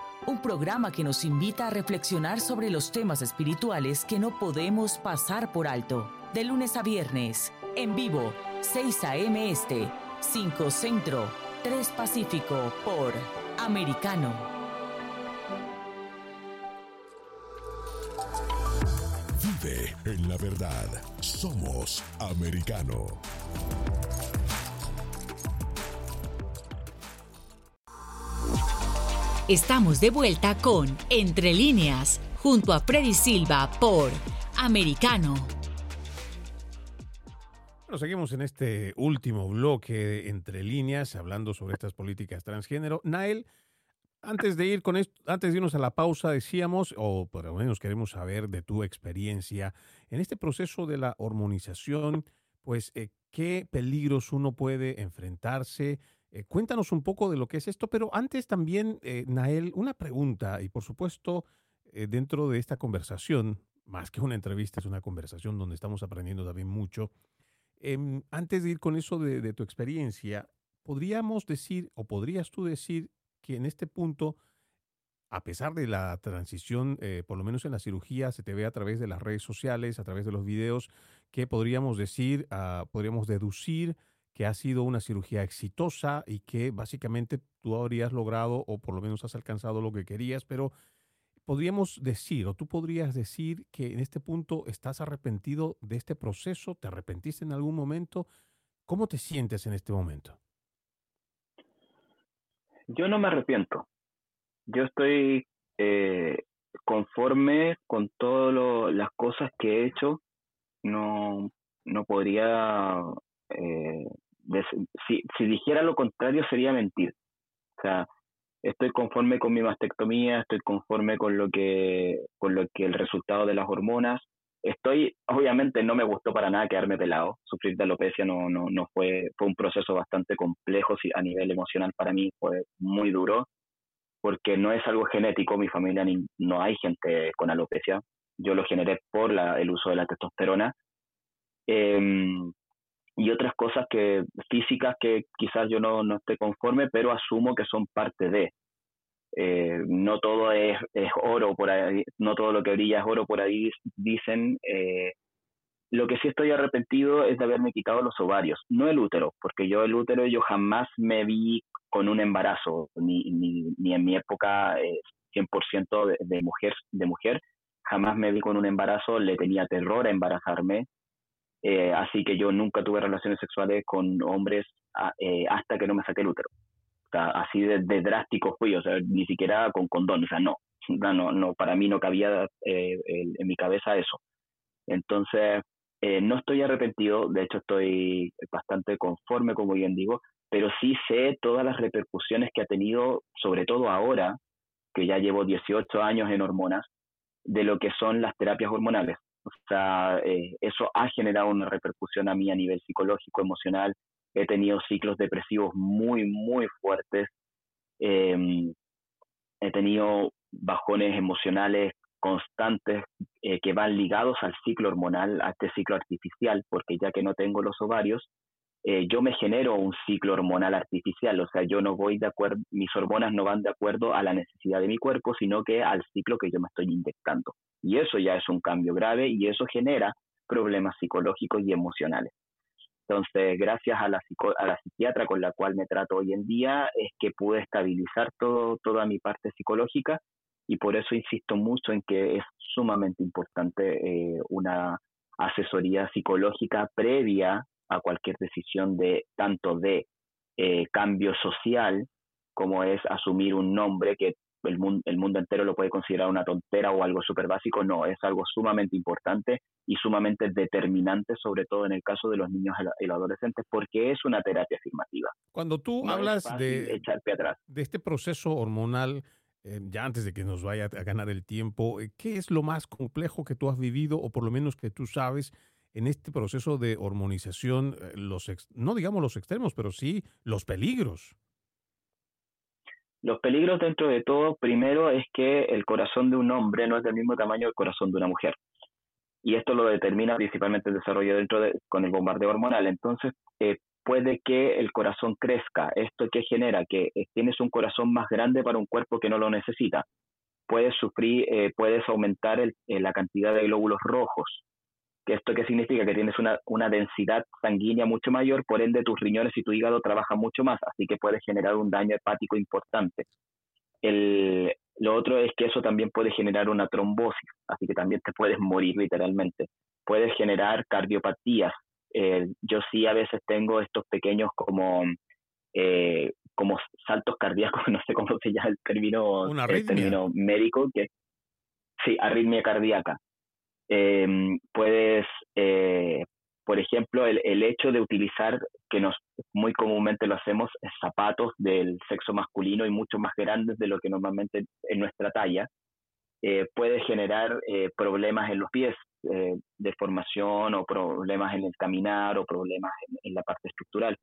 un programa que nos invita a reflexionar sobre los temas espirituales que no podemos pasar por alto. De lunes a viernes, en vivo, 6 a.m. Este, 5 Centro, 3 Pacífico, por Americano.
Vive en la verdad. Somos americano.
Estamos de vuelta con Entre líneas, junto a Freddy Silva por Americano.
Bueno, seguimos en este último bloque Entre líneas, hablando sobre estas políticas transgénero. Nael, antes de ir con esto, antes de irnos a la pausa, decíamos, o por lo menos queremos saber de tu experiencia en este proceso de la hormonización, pues eh, qué peligros uno puede enfrentarse, eh, cuéntanos un poco de lo que es esto, pero antes también, eh, Nael, una pregunta, y por supuesto, eh, dentro de esta conversación, más que una entrevista, es una conversación donde estamos aprendiendo también mucho. Em, antes de ir con eso de, tu experiencia, ¿podríamos decir o podrías tú decir que en este punto, a pesar de la transición, por lo menos en la cirugía, se te ve a través de las redes sociales, a través de los videos, que podríamos decir, uh, podríamos deducir que ha sido una cirugía exitosa y que básicamente tú habrías logrado o por lo menos has alcanzado lo que querías, pero podríamos decir o tú podrías decir que en este punto estás arrepentido de este proceso, te arrepentiste en algún momento, ¿cómo te sientes en este momento?
Yo no me arrepiento, yo estoy eh, conforme con todas las cosas que he hecho, no, no podría eh, si, si dijera lo contrario sería mentir. O sea, estoy conforme con mi mastectomía, estoy conforme con lo que, con lo que el resultado de las hormonas. Estoy, obviamente no me gustó para nada quedarme pelado. Sufrir de alopecia no, no, no fue, fue un proceso bastante complejo a nivel emocional para mí, fue muy duro, porque no es algo genético, mi familia ni, no hay gente con alopecia. Yo lo generé por la, el uso de la testosterona. Eh, y otras cosas que físicas que quizás yo no, no esté conforme, pero asumo que son parte de. Eh, no todo es, es, oro por ahí, no todo lo que brilla es oro por ahí, dicen. Eh, lo que sí estoy arrepentido es de haberme quitado los ovarios, no el útero, porque yo el útero yo jamás me vi con un embarazo, ni, ni, ni en mi época eh, 100% de, de, mujer, de mujer, jamás me vi con un embarazo, le tenía terror a embarazarme, eh, así que yo nunca tuve relaciones sexuales con hombres a, eh, hasta que no me saqué el útero. O sea, así de, de, drástico fui, o sea, ni siquiera con condón, o sea, no, no, no para mí no cabía eh, en mi cabeza eso. Entonces, eh, no estoy arrepentido, de hecho estoy bastante conforme, como bien digo, pero sí sé todas las repercusiones que ha tenido, sobre todo ahora, que ya llevo 18 años en hormonas, de lo que son las terapias hormonales O sea, eh, eso ha generado una repercusión a mí a nivel psicológico, emocional. He tenido ciclos depresivos muy, muy fuertes. Em, he tenido bajones emocionales constantes eh, que van ligados al ciclo hormonal, a este ciclo artificial, porque ya que no tengo los ovarios, eh, yo me genero un ciclo hormonal artificial, o sea, yo no voy de acuerdo, mis hormonas no van de acuerdo a la necesidad de mi cuerpo, sino que al ciclo que yo me estoy inyectando. Y eso ya es un cambio grave y eso genera problemas psicológicos y emocionales. Entonces, gracias a la, a la psiquiatra con la cual me trato hoy en día, es que pude estabilizar todo, toda mi parte psicológica y por eso insisto mucho en que es sumamente importante eh, una asesoría psicológica previa a cualquier decisión de tanto de eh, cambio social como es asumir un nombre que el mundo, el mundo entero lo puede considerar una tontera o algo súper básico, no, es algo sumamente importante y sumamente determinante, sobre todo en el caso de los niños y los adolescentes, porque es una terapia afirmativa.
Cuando tú hablas de, de este proceso hormonal, eh, ya antes de que nos vaya a ganar el tiempo, eh, ¿qué es lo más complejo que tú has vivido o por lo menos que tú sabes en este proceso de hormonización, eh, los no digamos los extremos, pero sí los peligros?
Los peligros dentro de todo, primero es que el corazón de un hombre no es del mismo tamaño del corazón de una mujer. Y esto lo determina principalmente el desarrollo dentro de, con el bombardeo hormonal. Entonces, eh, puede que el corazón crezca. ¿Esto qué genera? Que eh, tienes un corazón más grande para un cuerpo que no lo necesita. Puedes sufrir, puedes aumentar la cantidad de glóbulos rojos, ¿Esto qué significa? Que tienes una, una, densidad sanguínea mucho mayor, por ende tus riñones y tu hígado trabajan mucho más, así que puedes generar un daño hepático importante. El, lo otro es que eso también puede generar una trombosis, así que también te puedes morir literalmente. Puedes generar cardiopatías. Eh, yo sí a veces tengo estos pequeños como, eh, como saltos cardíacos, no sé cómo se llama el término, el término médico, que sí, arritmia cardíaca eh, puedes, eh, por ejemplo, el, el, hecho de utilizar, que nos muy comúnmente lo hacemos, zapatos del sexo masculino y mucho más grandes de lo que normalmente en nuestra talla, eh, puede generar eh, problemas en los pies, deformación o problemas en el caminar o problemas en, la parte estructural.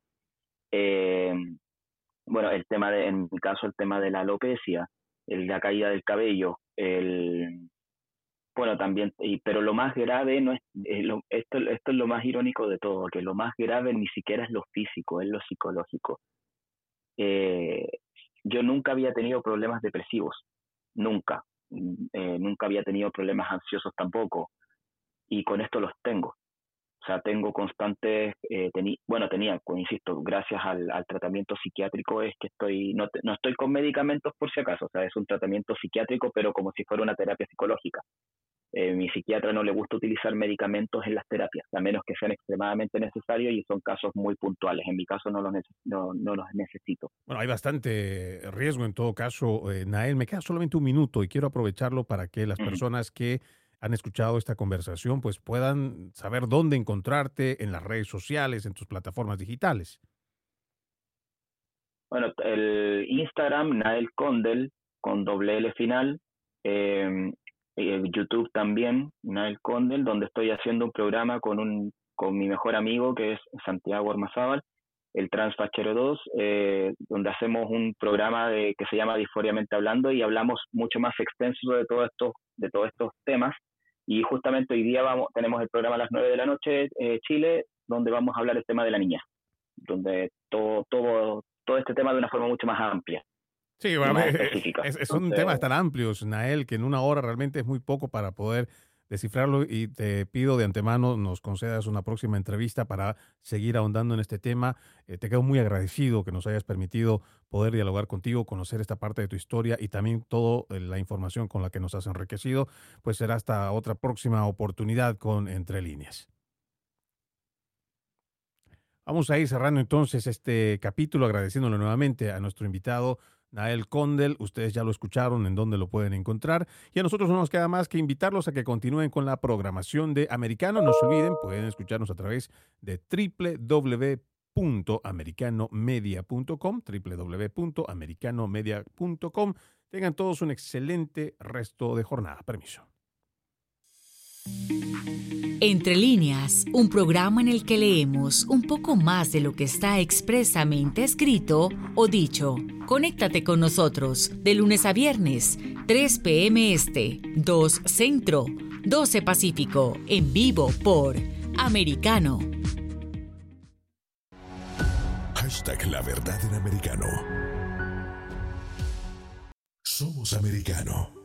bueno, el tema de, en mi caso, el tema de la alopecia, el, la caída del cabello, el, bueno, también, y, pero lo más grave no es, eh, esto, esto es lo más irónico de todo, que lo más grave ni siquiera es lo físico, es lo psicológico. Eh, yo nunca había tenido problemas depresivos, nunca, mm, eh, nunca había tenido problemas ansiosos tampoco, y con esto los tengo. O sea, tengo constantes, bueno, tenía, pues, insisto, gracias al, tratamiento psiquiátrico es que estoy, no, no estoy con medicamentos por si acaso, o sea, es un tratamiento psiquiátrico, pero como si fuera una terapia psicológica. Eh, mi psiquiatra no le gusta utilizar medicamentos en las terapias, a menos que sean extremadamente necesarios y son casos muy puntuales. En mi caso no los, no, los necesito.
Bueno, hay bastante riesgo en todo caso. Eh, Nael, me queda solamente un minuto y quiero aprovecharlo para que las personas que han escuchado esta conversación pues puedan saber dónde encontrarte en las redes sociales, en tus plataformas digitales.
Bueno, el Instagram, Nael Condel, con doble L final. Eh, eh, YouTube también, Nael Condel, donde estoy haciendo un programa con, un, con mi mejor amigo que es Santiago Armazábal, el Transfachero 2, eh, donde hacemos un programa que se llama Disforiamente Hablando y hablamos mucho más extenso de todos estos temas. Y justamente hoy día vamos, tenemos el programa a las 9 de la noche, eh, Chile, donde vamos a hablar el tema de la niña, donde todo, todo, todo este tema de una forma mucho más amplia.
Sí, es, un tema tan amplio, Nael, que en una hora realmente es muy poco para poder descifrarlo y te pido de antemano nos concedas una próxima entrevista para seguir ahondando en este tema. Eh, te quedo muy agradecido que nos hayas permitido poder dialogar contigo, conocer esta parte de tu historia y también toda eh, la información con la que nos has enriquecido. Pues será hasta otra próxima oportunidad con Entre Líneas. Vamos a ir cerrando entonces este capítulo agradeciéndole nuevamente a nuestro invitado Nael Condel, ustedes ya lo escucharon en dónde lo pueden encontrar. Y a nosotros no nos queda más que invitarlos a que continúen con la programación de Americano. No se olviden, pueden escucharnos a través de www.americanomedia.com, www.americanomedia.com. Tengan todos un excelente resto de jornada. Permiso.
Entre líneas, un programa en el que leemos un poco más de lo que está expresamente escrito o dicho. Conéctate con nosotros de lunes a viernes, 3 p.m. Este, 2 Centro, 12 Pacífico, en vivo por Americano.
Hashtag la verdad en americano. Somos americano.